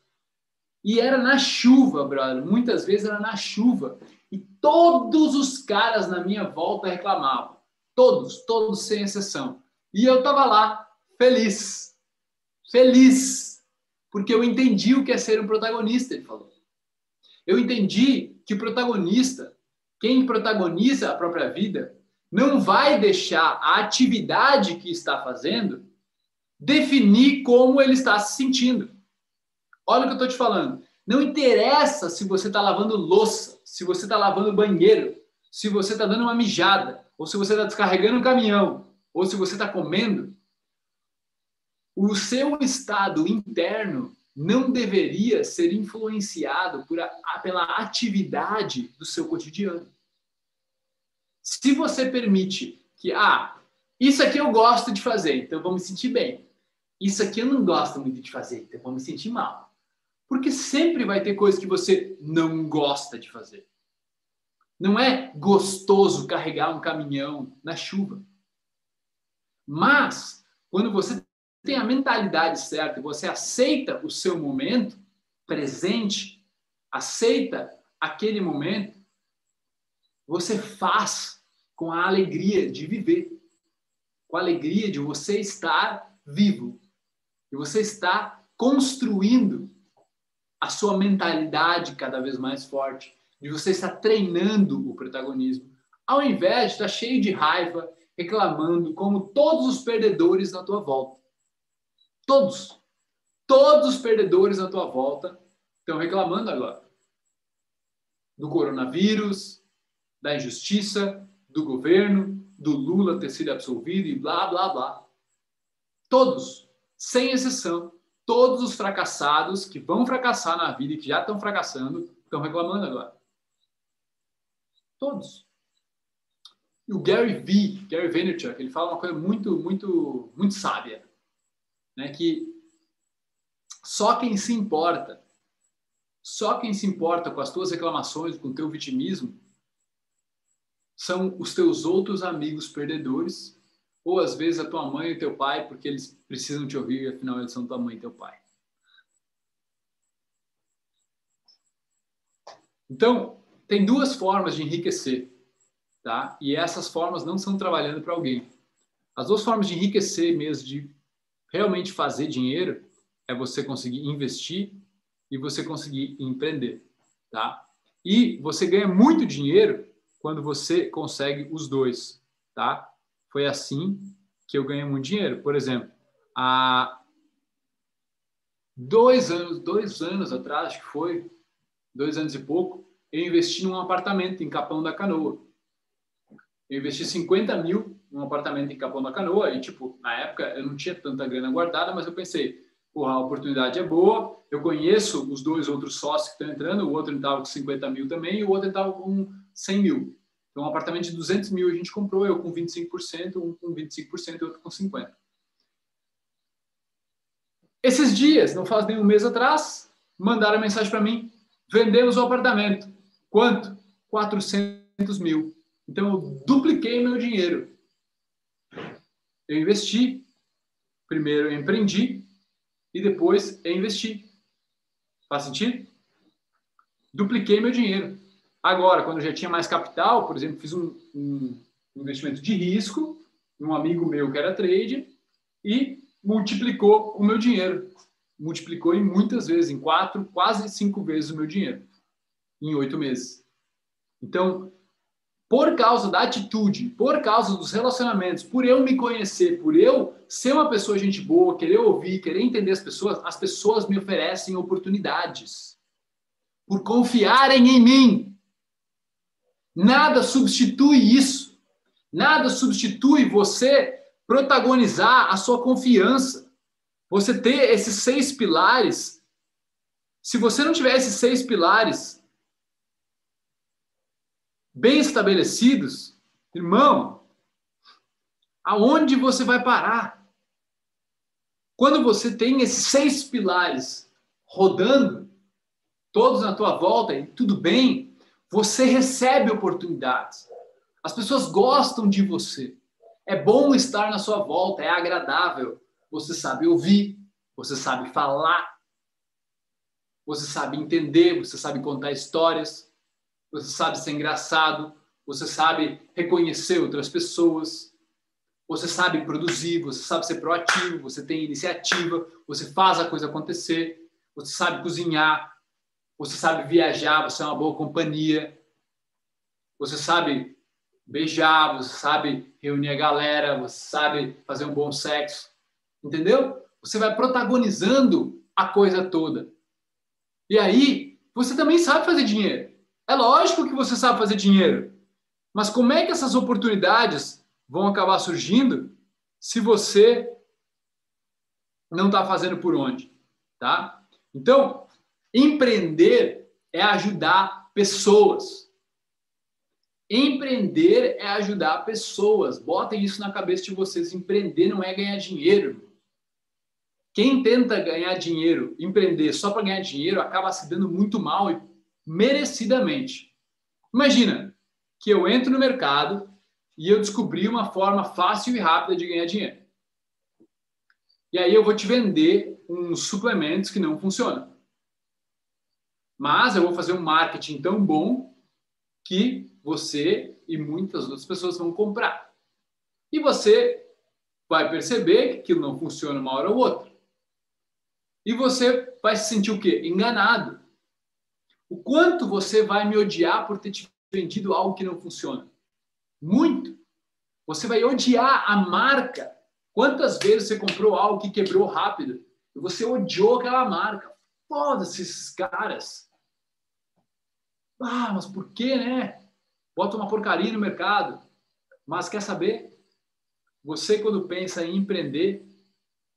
E era na chuva, brother. Muitas vezes era na chuva. E todos os caras na minha volta reclamavam. Todos, todos sem exceção. E eu tava lá, feliz. Feliz. Porque eu entendi o que é ser um protagonista, ele falou. Eu entendi que o protagonista, quem protagoniza a própria vida, não vai deixar a atividade que está fazendo definir como ele está se sentindo. Olha o que eu estou te falando. Não interessa se você está lavando louça, se você está lavando banheiro, se você está dando uma mijada, ou se você está descarregando um caminhão, ou se você está comendo. O seu estado interno não deveria ser influenciado por a, pela atividade do seu cotidiano. Se você permite que, ah, isso aqui eu gosto de fazer, então vou me sentir bem. Isso aqui eu não gosto muito de fazer, então vou me sentir mal. Porque sempre vai ter coisa que você não gosta de fazer. Não é gostoso carregar um caminhão na chuva. Mas, quando você tem a mentalidade certa e você aceita o seu momento presente, aceita aquele momento, você faz com a alegria de viver, com a alegria de você estar vivo, de você estar construindo a sua mentalidade cada vez mais forte, de você estar treinando o protagonismo, ao invés de estar cheio de raiva, reclamando como todos os perdedores na tua volta. Todos. Todos os perdedores na tua volta estão reclamando agora. Do coronavírus, da injustiça, do governo, do Lula ter sido absolvido e blá, blá, blá. Todos, sem exceção, todos os fracassados que vão fracassar na vida e que já estão fracassando estão reclamando agora. Todos. E o Gary V, Gary Vaynerchuk, ele fala uma coisa muito, muito, muito sábia, né? Que só quem se importa, só quem se importa com as tuas reclamações, com o teu vitimismo, são os teus outros amigos perdedores, ou às vezes a tua mãe e teu pai, porque eles precisam te ouvir, afinal eles são tua mãe e teu pai. Então, tem duas formas de enriquecer, tá? E essas formas não são trabalhando para alguém. As duas formas de enriquecer mesmo, de realmente fazer dinheiro, é você conseguir investir e você conseguir empreender, tá? E você ganha muito dinheiro quando você consegue os dois, tá? Foi assim que eu ganhei muito dinheiro. Por exemplo, há dois anos, dois anos atrás, que foi, dois anos e pouco, eu investi num apartamento em Capão da Canoa. Eu investi 50 mil num apartamento em Capão da Canoa e, tipo, na época eu não tinha tanta grana guardada, mas eu pensei, porra, a oportunidade é boa, eu conheço os dois outros sócios que estão entrando, o outro estava com 50 mil também e o outro estava com 100 mil. Então, um apartamento de 200 mil a gente comprou, eu com 25%, um com 25% e outro com 50%. Esses dias, não faz nem um mês atrás, mandaram mensagem para mim, vendemos o apartamento. Quanto? 400 mil. Então, eu dupliquei meu dinheiro. Eu investi, primeiro eu empreendi e depois eu investi. Faz sentido? Dupliquei meu dinheiro. Agora, quando eu já tinha mais capital, por exemplo, fiz um, um investimento de risco, um amigo meu que era trade, e multiplicou o meu dinheiro. multiplicou em muitas vezes, em quatro, quase cinco vezes o meu dinheiro, em oito meses. Então, por causa da atitude, por causa dos relacionamentos, por eu me conhecer, por eu ser uma pessoa gente boa, querer ouvir, querer entender as pessoas, as pessoas me oferecem oportunidades. Por confiarem em mim. Nada substitui isso. Nada substitui você protagonizar a sua confiança. Você ter esses seis pilares. Se você não tiver esses seis pilares, bem estabelecidos, irmão, aonde você vai parar? Quando você tem esses seis pilares rodando, todos na tua volta e tudo bem, você recebe oportunidades. As pessoas gostam de você. É bom estar na sua volta, é agradável. Você sabe ouvir, você sabe falar, você sabe entender, você sabe contar histórias você sabe ser engraçado, você sabe reconhecer outras pessoas, você sabe produzir, você sabe ser proativo, você tem iniciativa, você faz a coisa acontecer, você sabe cozinhar, você sabe viajar, você é uma boa companhia, você sabe beijar, você sabe reunir a galera, você sabe fazer um bom sexo, entendeu? Você vai protagonizando a coisa toda. E aí, você também sabe fazer dinheiro. É lógico que você sabe fazer dinheiro, mas como é que essas oportunidades vão acabar surgindo se você não está fazendo por onde, tá? Então, empreender é ajudar pessoas. Empreender é ajudar pessoas. Botem isso na cabeça de vocês. Empreender não é ganhar dinheiro. Quem tenta ganhar dinheiro, empreender só para ganhar dinheiro, acaba se dando muito mal e merecidamente. Imagina que eu entro no mercado e eu descobri uma forma fácil e rápida de ganhar dinheiro. E aí eu vou te vender uns suplementos que não funcionam. Mas eu vou fazer um marketing tão bom que você e muitas outras pessoas vão comprar. E você vai perceber que não funciona uma hora ou outra. E você vai se sentir o quê? Enganado. O quanto você vai me odiar por ter te vendido algo que não funciona? Muito. Você vai odiar a marca. Quantas vezes você comprou algo que quebrou rápido e você odiou aquela marca? Foda-se esses caras. Ah, mas por que, né? Bota uma porcaria no mercado. Mas quer saber? Você, quando pensa em empreender,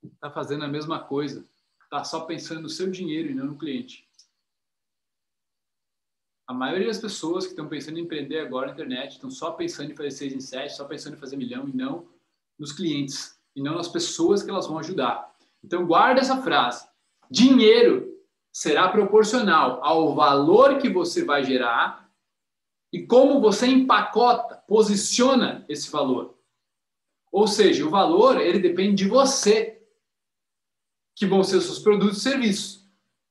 está fazendo a mesma coisa. Está só pensando no seu dinheiro e não no cliente. A maioria das pessoas que estão pensando em empreender agora na internet estão só pensando em fazer seis em sete, só pensando em fazer milhão e não nos clientes e não nas pessoas que elas vão ajudar. Então guarda essa frase. Dinheiro será proporcional ao valor que você vai gerar e como você empacota, posiciona esse valor. Ou seja, o valor ele depende de você, que vão ser os seus produtos e serviços.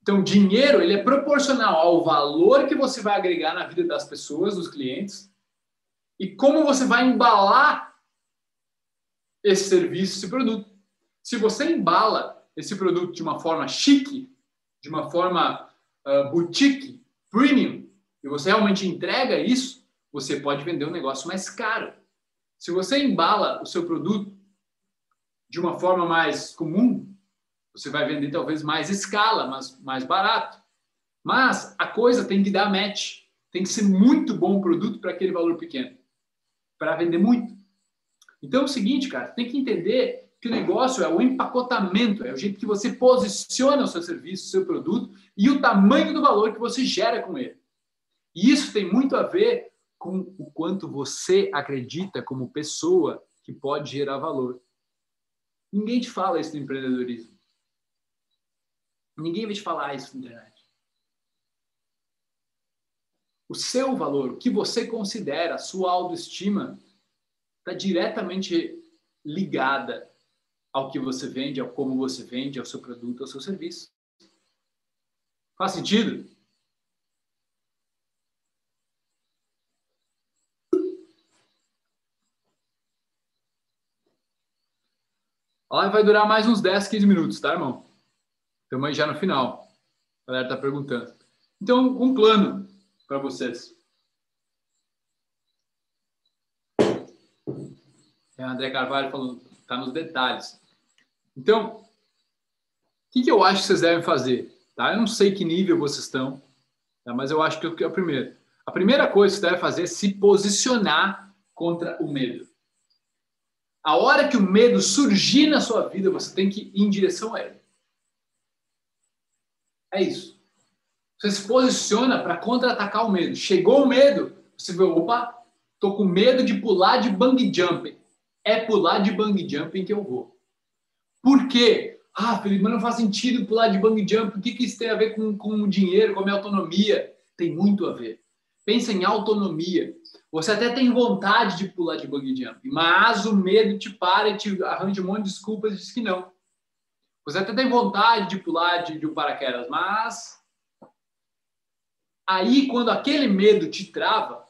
Então, dinheiro ele é proporcional ao valor que você vai agregar na vida das pessoas, dos clientes, e como você vai embalar esse serviço, esse produto. Se você embala esse produto de uma forma chique, de uma forma uh, boutique, premium, e você realmente entrega isso, você pode vender um negócio mais caro. Se você embala o seu produto de uma forma mais comum, você vai vender talvez mais escala, mas mais barato. Mas a coisa tem que dar match. Tem que ser muito bom o produto para aquele valor pequeno, para vender muito. Então é o seguinte, cara, tem que entender que o negócio é o empacotamento, é o jeito que você posiciona o seu serviço, o seu produto e o tamanho do valor que você gera com ele. E isso tem muito a ver com o quanto você acredita como pessoa que pode gerar valor. Ninguém te fala isso no empreendedorismo. Ninguém vai te falar isso na internet. O seu valor, o que você considera, a sua autoestima, está diretamente ligada ao que você vende, ao como você vende, ao seu produto, ao seu serviço. Faz sentido? A live vai durar mais uns 10, 15 minutos, tá, irmão? Estamos aí já no final. A galera está perguntando. Então, um plano para vocês. É, André Carvalho falando, está nos detalhes. Então, o que, que, eu acho que vocês devem fazer? Tá? Eu não sei que nível vocês estão, tá? mas eu acho que é o primeiro. A primeira coisa que você deve fazer é se posicionar contra o medo. A hora que o medo surgir na sua vida, você tem que ir em direção a ele. É isso. Você se posiciona para contra-atacar o medo. Chegou o medo, você vê, opa, tô com medo de pular de bang jumping. É pular de bang jumping que eu vou. Por quê? Ah, Felipe, mas não faz sentido pular de bang jumping. O que, que isso tem a ver com, com o dinheiro, com a minha autonomia? Tem muito a ver. Pensa em autonomia. Você até tem vontade de pular de bug jumping, mas o medo te para e te arranja um monte de desculpas e diz que não. Você até tem vontade de pular de, de um paraquedas, mas aí quando aquele medo te trava,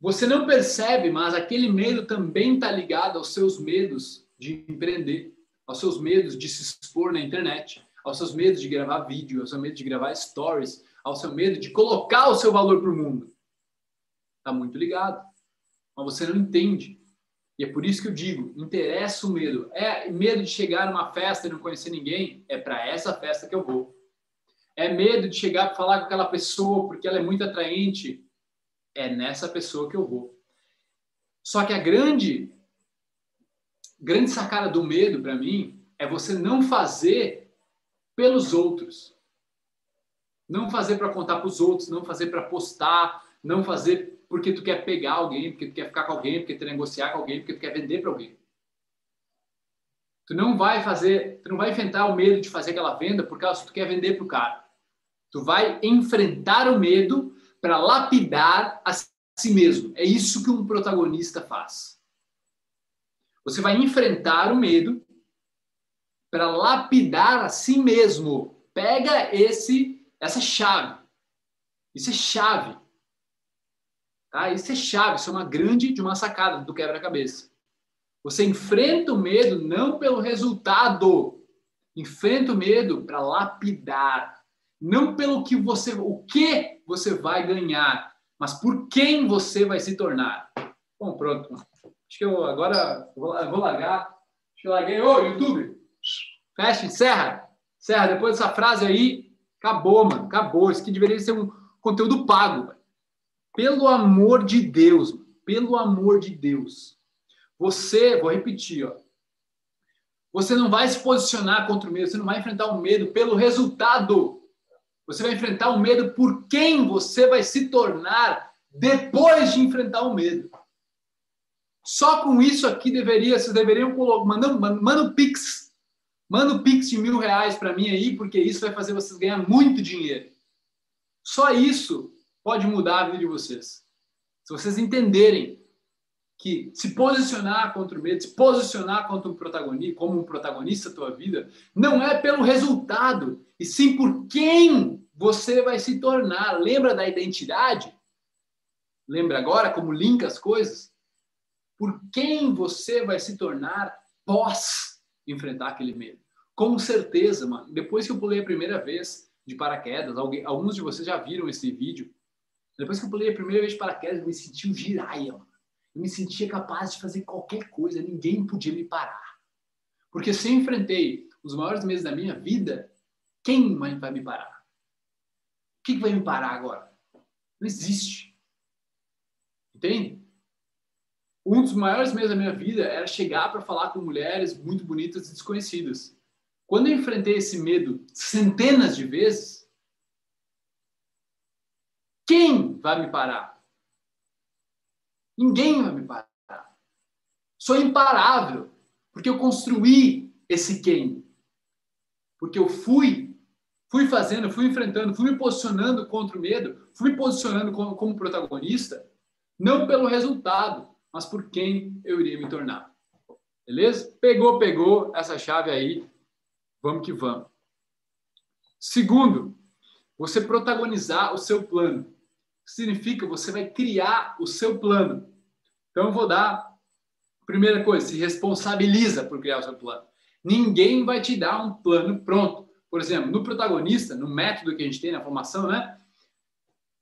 você não percebe, mas aquele medo também está ligado aos seus medos de empreender, aos seus medos de se expor na internet, aos seus medos de gravar vídeo, ao seu medo de gravar stories, ao seu medo de colocar o seu valor para o mundo. Está muito ligado. Mas você não entende. E é por isso que eu digo, interessa o medo. É medo de chegar numa festa e não conhecer ninguém? É para essa festa que eu vou. É medo de chegar para falar com aquela pessoa porque ela é muito atraente? É nessa pessoa que eu vou. Só que a grande grande sacada do medo para mim é você não fazer pelos outros. Não fazer para contar para os outros, não fazer para postar, não fazer porque tu quer pegar alguém, porque tu quer ficar com alguém, porque tu quer negociar com alguém, porque tu quer vender para alguém. Tu não vai fazer, tu não vai enfrentar o medo de fazer aquela venda por causa que tu quer vender para o cara. Tu vai enfrentar o medo para lapidar a si mesmo. É isso que um protagonista faz. Você vai enfrentar o medo para lapidar a si mesmo. Pega esse essa chave. Isso é chave. Tá? Isso é chave, isso é uma grande de uma sacada do quebra-cabeça. Você enfrenta o medo não pelo resultado, enfrenta o medo para lapidar, não pelo que você, o que você vai ganhar, mas por quem você vai se tornar. Bom, pronto. Acho que eu agora vou, vou largar. Acho que eu larguei. Ô, YouTube, fecha, encerra. Encerra. Depois dessa frase aí, acabou, mano. Acabou. Isso aqui deveria ser um conteúdo pago. Pelo amor de Deus, pelo amor de Deus. Você, vou repetir, ó. Você não vai se posicionar contra o medo, você não vai enfrentar o medo pelo resultado. Você vai enfrentar o medo por quem você vai se tornar depois de enfrentar o medo. Só com isso aqui deveria, vocês deveriam colocar, manda, manda um pix, manda um pix de mil reais para mim aí, porque isso vai fazer vocês ganhar muito dinheiro. Só isso pode mudar a vida de vocês. Se vocês entenderem que se posicionar contra o medo, se posicionar contra protagonista, como um protagonista da tua vida, não é pelo resultado, e sim por quem você vai se tornar. Lembra da identidade? Lembra agora como linka as coisas? Por quem você vai se tornar pós enfrentar aquele medo? Com certeza, mano. Depois que eu pulei a primeira vez de paraquedas, alguns de vocês já viram esse vídeo, depois que eu pulei a primeira vez paraquedas, eu me senti um giraia. Eu me sentia capaz de fazer qualquer coisa, ninguém podia me parar. Porque se eu enfrentei os maiores meses da minha vida, quem vai me parar? O que vai me parar agora? Não existe. Entende? Um dos maiores meses da minha vida era chegar para falar com mulheres muito bonitas e desconhecidas. Quando eu enfrentei esse medo centenas de vezes, quem vai me parar? Ninguém vai me parar. Sou imparável, porque eu construí esse quem. Porque eu fui, fui fazendo, fui enfrentando, fui me posicionando contra o medo, fui me posicionando como, como protagonista, não pelo resultado, mas por quem eu iria me tornar. Beleza? Pegou, pegou essa chave aí. Vamos que vamos. Segundo, você protagonizar o seu plano. Significa você vai criar o seu plano. Então eu vou dar primeira coisa, se responsabiliza por criar o seu plano. Ninguém vai te dar um plano pronto. Por exemplo, no protagonista, no método que a gente tem na formação, né?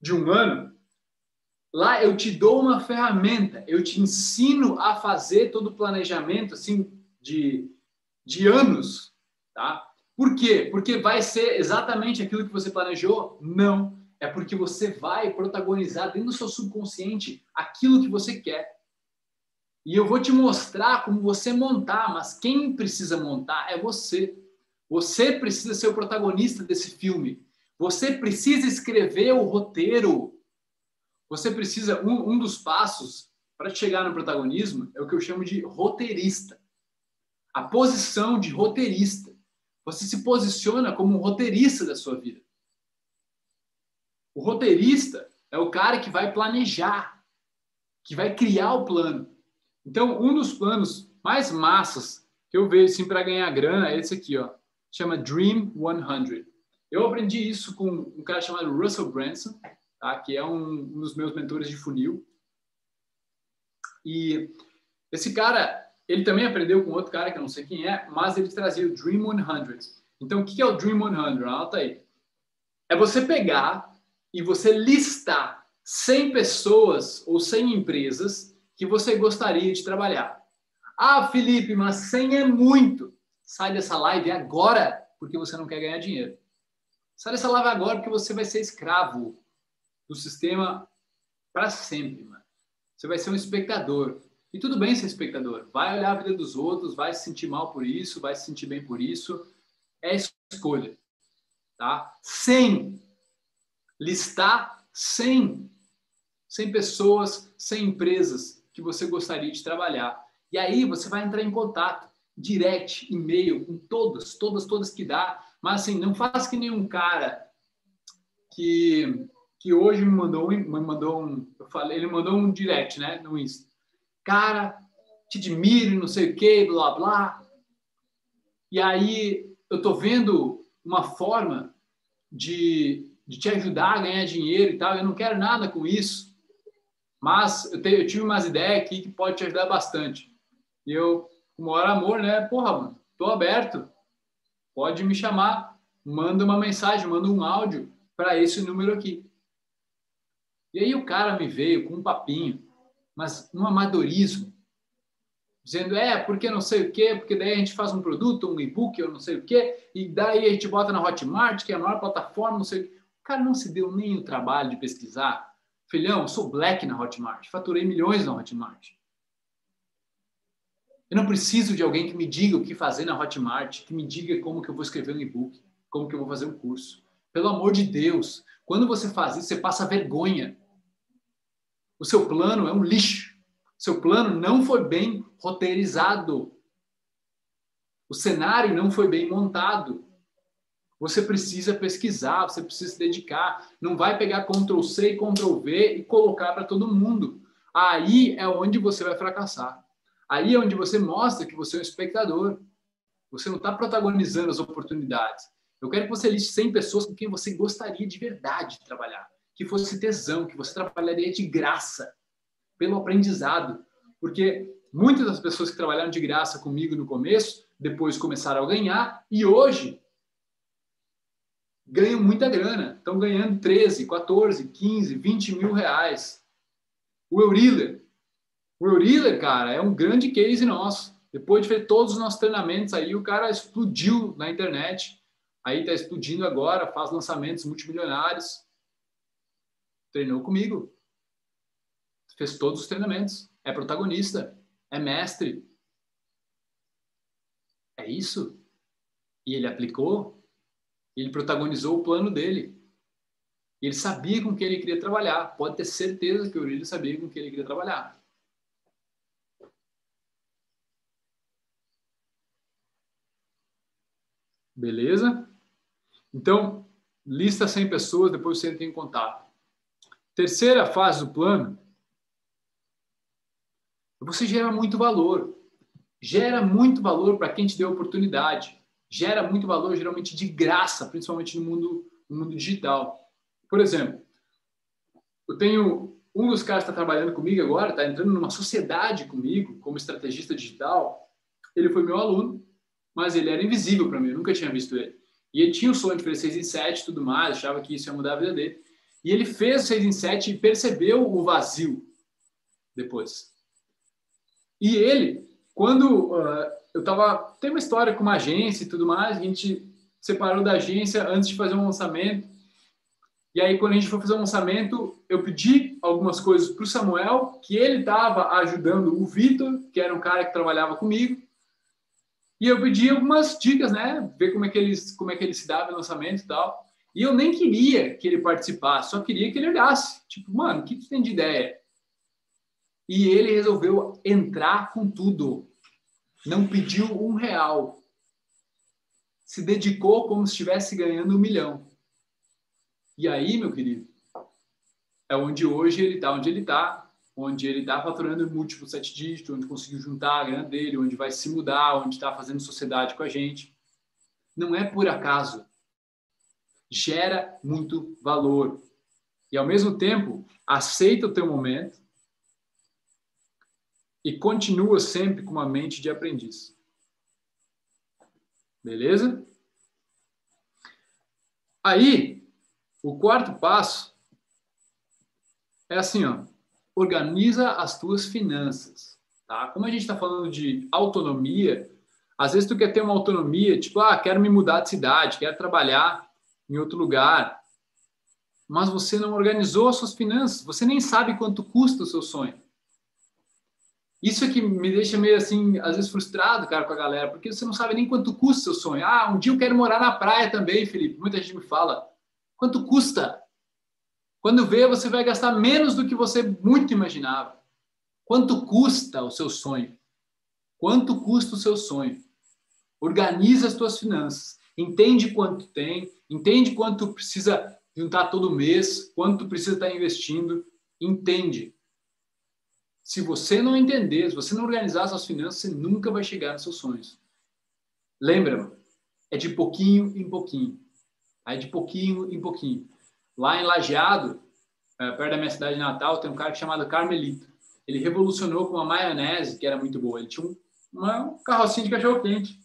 De um ano, lá eu te dou uma ferramenta, eu te ensino a fazer todo o planejamento, assim, de, de anos, tá? Por quê? Porque vai ser exatamente aquilo que você planejou? Não. É porque você vai protagonizar dentro do seu subconsciente aquilo que você quer. E eu vou te mostrar como você montar, mas quem precisa montar é você. Você precisa ser o protagonista desse filme. Você precisa escrever o roteiro. Você precisa. Um, um dos passos para chegar no protagonismo é o que eu chamo de roteirista. A posição de roteirista. Você se posiciona como um roteirista da sua vida. O roteirista é o cara que vai planejar, que vai criar o plano. Então, um dos planos mais massas que eu vejo assim, para ganhar grana é esse aqui, ó. Chama Dream 100. Eu aprendi isso com um cara chamado Russell Branson, tá? que é um, um dos meus mentores de funil. E esse cara, ele também aprendeu com outro cara que eu não sei quem é, mas ele trazia o Dream 100. Então, o que é o Dream 100? Anota aí. É você pegar e você listar 100 pessoas ou 100 empresas que você gostaria de trabalhar. Ah, Felipe, mas 100 é muito. Sai dessa live agora porque você não quer ganhar dinheiro. Sai dessa live agora porque você vai ser escravo do sistema para sempre, mano. Você vai ser um espectador. E tudo bem ser espectador. Vai olhar a vida dos outros, vai se sentir mal por isso, vai se sentir bem por isso. É escolha. Tá? Sem listar 100, 100 pessoas, 100 empresas que você gostaria de trabalhar. E aí você vai entrar em contato, direct, e-mail, com todas, todas, todas que dá. Mas assim, não faz que nenhum cara que, que hoje me mandou, me mandou um, eu falei, ele mandou um direct, né, no Insta. Cara, te admiro, não sei o que, blá, blá. E aí eu tô vendo uma forma de, de te ajudar a ganhar dinheiro e tal, eu não quero nada com isso. Mas eu, te, eu tive umas ideias aqui que pode te ajudar bastante. E eu, com o maior amor, né? Porra, mano, tô aberto. Pode me chamar. Manda uma mensagem, manda um áudio para esse número aqui. E aí o cara me veio com um papinho, mas um amadorismo, dizendo, é, porque não sei o quê, porque daí a gente faz um produto, um e-book, eu não sei o quê, e daí a gente bota na Hotmart, que é a maior plataforma, não sei o quê. O cara não se deu nem o trabalho de pesquisar Filhão, sou black na Hotmart, faturei milhões na Hotmart. Eu não preciso de alguém que me diga o que fazer na Hotmart, que me diga como que eu vou escrever um e-book, como que eu vou fazer um curso. Pelo amor de Deus, quando você faz isso, você passa vergonha. O seu plano é um lixo. Seu plano não foi bem roteirizado. O cenário não foi bem montado. Você precisa pesquisar, você precisa se dedicar. Não vai pegar Ctrl C e Ctrl V e colocar para todo mundo. Aí é onde você vai fracassar. Aí é onde você mostra que você é um espectador. Você não está protagonizando as oportunidades. Eu quero que você liste 100 pessoas com quem você gostaria de verdade de trabalhar. Que fosse tesão, que você trabalharia de graça, pelo aprendizado. Porque muitas das pessoas que trabalharam de graça comigo no começo, depois começaram a ganhar, e hoje ganham muita grana. Estão ganhando 13, 14, 15, 20 mil reais. O Euriller. O Euriller, cara, é um grande case nosso. Depois de ver todos os nossos treinamentos aí, o cara explodiu na internet. Aí está explodindo agora, faz lançamentos multimilionários. Treinou comigo. Fez todos os treinamentos. É protagonista. É mestre. É isso. E ele aplicou ele protagonizou o plano dele. Ele sabia com que ele queria trabalhar. Pode ter certeza que o Aurélio sabia com que ele queria trabalhar. Beleza? Então, lista 100 pessoas, depois você entra em contato. Terceira fase do plano, você gera muito valor. Gera muito valor para quem te deu oportunidade gera muito valor, geralmente de graça, principalmente no mundo, no mundo digital. Por exemplo, eu tenho um dos caras que está trabalhando comigo agora, está entrando numa sociedade comigo como estrategista digital. Ele foi meu aluno, mas ele era invisível para mim, eu nunca tinha visto ele. E ele tinha o sonho de fazer 6 em 7 e tudo mais, achava que isso ia mudar a vida dele. E ele fez o 6 em 7 e percebeu o vazio depois. E ele, quando uh, eu tava. Tem uma história com uma agência e tudo mais, a gente separou da agência antes de fazer um lançamento. E aí, quando a gente foi fazer um lançamento, eu pedi algumas coisas para o Samuel, que ele estava ajudando o Vitor, que era um cara que trabalhava comigo. E eu pedi algumas dicas, né? Ver como é que ele, como é que ele se dava no lançamento e tal. E eu nem queria que ele participasse, só queria que ele olhasse. Tipo, mano, o que tu tem de ideia? E ele resolveu entrar com tudo. Não pediu um real. Se dedicou como se estivesse ganhando um milhão. E aí, meu querido, é onde hoje ele está, onde ele está, onde ele está faturando múltiplos sete dígitos, onde conseguiu juntar a grana dele, onde vai se mudar, onde está fazendo sociedade com a gente. Não é por acaso. Gera muito valor. E ao mesmo tempo, aceita o teu momento, e continua sempre com uma mente de aprendiz. Beleza? Aí, o quarto passo é assim, ó, organiza as tuas finanças, tá? Como a gente está falando de autonomia, às vezes tu quer ter uma autonomia, tipo, ah, quero me mudar de cidade, quero trabalhar em outro lugar, mas você não organizou as suas finanças, você nem sabe quanto custa o seu sonho. Isso é que me deixa meio assim, às vezes frustrado, cara, com a galera, porque você não sabe nem quanto custa o seu sonho. Ah, um dia eu quero morar na praia também, Felipe. Muita gente me fala. Quanto custa? Quando vê, você vai gastar menos do que você muito imaginava. Quanto custa o seu sonho? Quanto custa o seu sonho? Organiza as tuas finanças. Entende quanto tem, entende quanto precisa juntar todo mês, quanto precisa estar investindo. Entende se você não entender, se você não organizar suas finanças, você nunca vai chegar nos seus sonhos. Lembra, é de pouquinho em pouquinho. Aí de pouquinho em pouquinho. Lá em Lajeado, é, perto da minha cidade natal, tem um cara chamado Carmelito. Ele revolucionou com uma maionese que era muito boa. Ele tinha um, uma de cachorro-quente.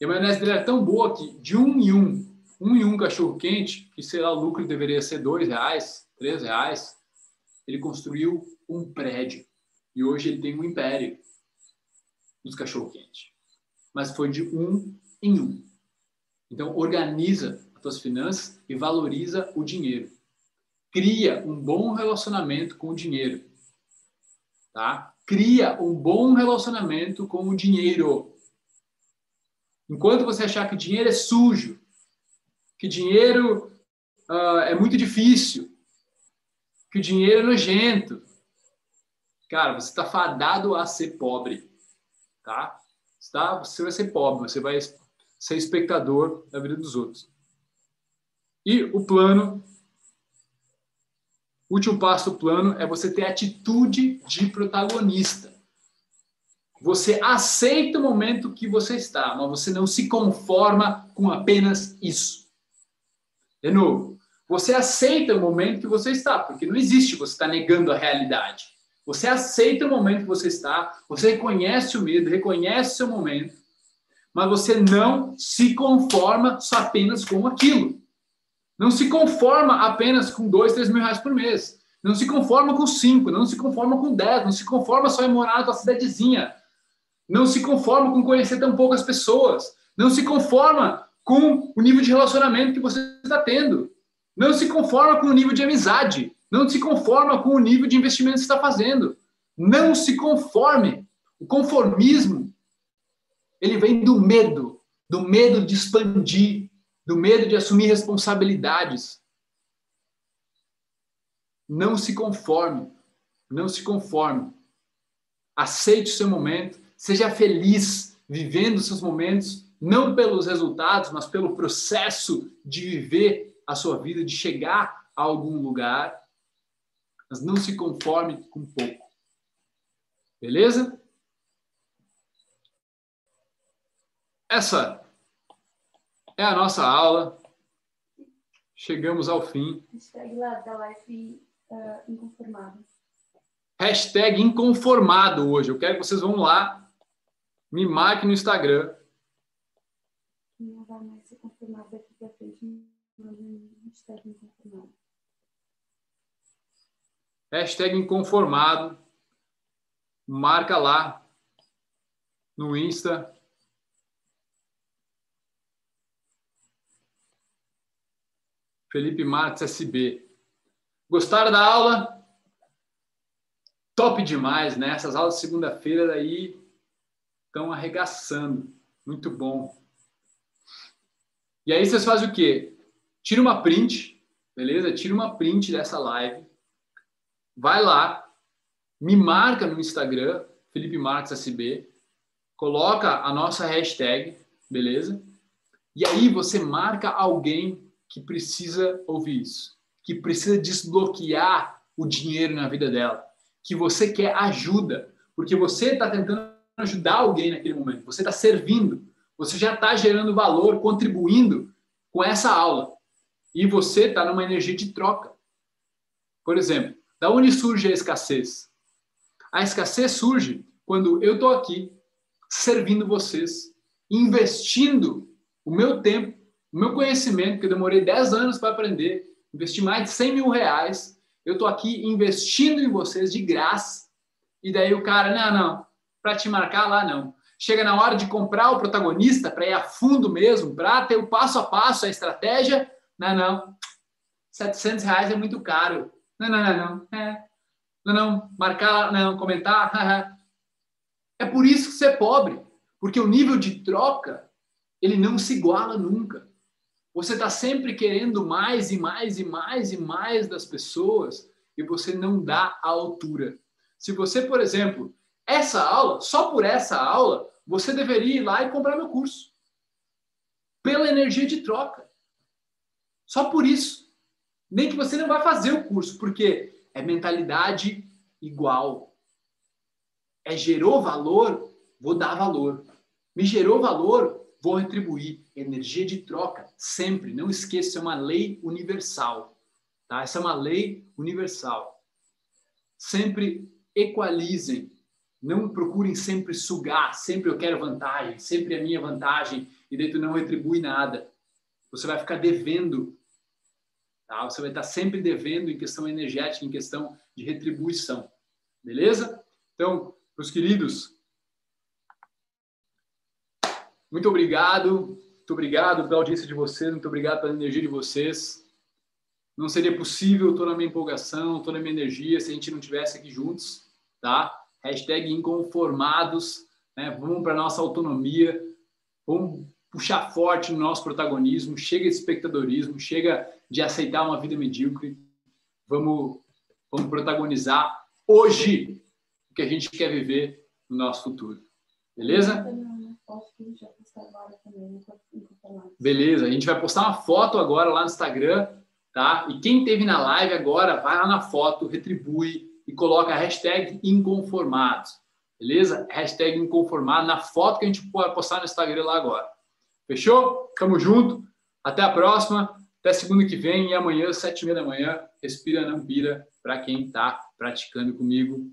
E a maionese dele era tão boa que de um em um, um em um cachorro-quente, que sei lá, o lucro deveria ser dois reais, três reais, ele construiu um prédio. E hoje ele tem um império dos cachorro-quente. Mas foi de um em um. Então, organiza as tuas finanças e valoriza o dinheiro. Cria um bom relacionamento com o dinheiro. Tá? Cria um bom relacionamento com o dinheiro. Enquanto você achar que dinheiro é sujo, que dinheiro uh, é muito difícil, que o dinheiro é nojento, Cara, você está fadado a ser pobre, tá? tá? Você vai ser pobre, você vai ser espectador da vida dos outros. E o plano, o último passo do plano é você ter atitude de protagonista. Você aceita o momento que você está, mas você não se conforma com apenas isso. De novo, você aceita o momento que você está, porque não existe você estar negando a realidade. Você aceita o momento que você está, você reconhece o medo, reconhece o seu momento, mas você não se conforma só apenas com aquilo. Não se conforma apenas com dois, três mil reais por mês. Não se conforma com cinco, não se conforma com dez, não se conforma só em morar na tua cidadezinha. Não se conforma com conhecer tão poucas pessoas. Não se conforma com o nível de relacionamento que você está tendo. Não se conforma com o nível de amizade. Não se conforma com o nível de investimento que você está fazendo. Não se conforme. O conformismo, ele vem do medo, do medo de expandir, do medo de assumir responsabilidades. Não se conforme. Não se conforme. Aceite o seu momento. Seja feliz vivendo seus momentos, não pelos resultados, mas pelo processo de viver a sua vida, de chegar a algum lugar mas não se conforme com pouco. Beleza? Essa é a nossa aula. Chegamos ao fim. Hashtag lá da live uh, inconformado. Hashtag inconformado hoje. Eu quero que vocês vão lá, me marquem no Instagram. Inconformado. Hashtag inconformado. Marca lá no Insta. Felipe Marques SB. Gostaram da aula? Top demais, né? Essas aulas de segunda-feira aí estão arregaçando. Muito bom. E aí vocês fazem o quê? Tira uma print, beleza? Tira uma print dessa live. Vai lá, me marca no Instagram, Felipe Marques SB, coloca a nossa hashtag, beleza? E aí você marca alguém que precisa ouvir isso, que precisa desbloquear o dinheiro na vida dela, que você quer ajuda, porque você está tentando ajudar alguém naquele momento, você está servindo, você já está gerando valor, contribuindo com essa aula. E você está numa energia de troca. Por exemplo, da onde surge a escassez? A escassez surge quando eu estou aqui servindo vocês, investindo o meu tempo, o meu conhecimento, que eu demorei 10 anos para aprender, investi mais de 100 mil reais, eu estou aqui investindo em vocês de graça. E daí o cara, não, não, para te marcar lá, não. Chega na hora de comprar o protagonista para ir a fundo mesmo, para ter o passo a passo, a estratégia. Não, não. 700 reais é muito caro. Não, não, não, não. É. Não, não. Marcar, não. Comentar. É por isso que você é pobre. Porque o nível de troca, ele não se iguala nunca. Você está sempre querendo mais e mais e mais e mais das pessoas e você não dá a altura. Se você, por exemplo, essa aula, só por essa aula, você deveria ir lá e comprar meu curso. Pela energia de troca. Só por isso. Nem que você não vai fazer o curso, porque é mentalidade igual. É gerou valor, vou dar valor. Me gerou valor, vou retribuir. Energia de troca, sempre. Não esqueça, é uma lei universal. Tá? Essa é uma lei universal. Sempre equalizem não procurem sempre sugar, sempre eu quero vantagem, sempre a minha vantagem, e daí tu não retribui nada. Você vai ficar devendo. Tá? Você vai estar sempre devendo em questão energética, em questão de retribuição. Beleza? Então, meus queridos, muito obrigado. Muito obrigado pela audiência de vocês, muito obrigado pela energia de vocês. Não seria possível, estou na minha empolgação, estou na minha energia, se a gente não tivesse aqui juntos, tá? hashtag inconformados, né? vamos para nossa autonomia, vamos puxar forte no nosso protagonismo, chega de espectadorismo, chega de aceitar uma vida medíocre, vamos, vamos protagonizar hoje o que a gente quer viver no nosso futuro. Beleza? Beleza, a gente vai postar uma foto agora lá no Instagram, tá? E quem teve na live agora, vai lá na foto, retribui, e coloca a hashtag inconformados. Beleza? Hashtag inconformado na foto que a gente postar no Instagram lá agora. Fechou? Tamo junto. Até a próxima. Até segunda que vem e amanhã, sete e meia da manhã, respira não pira para quem está praticando comigo.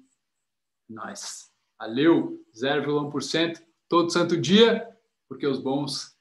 Nós. Valeu, 0,1% todo santo dia, porque os bons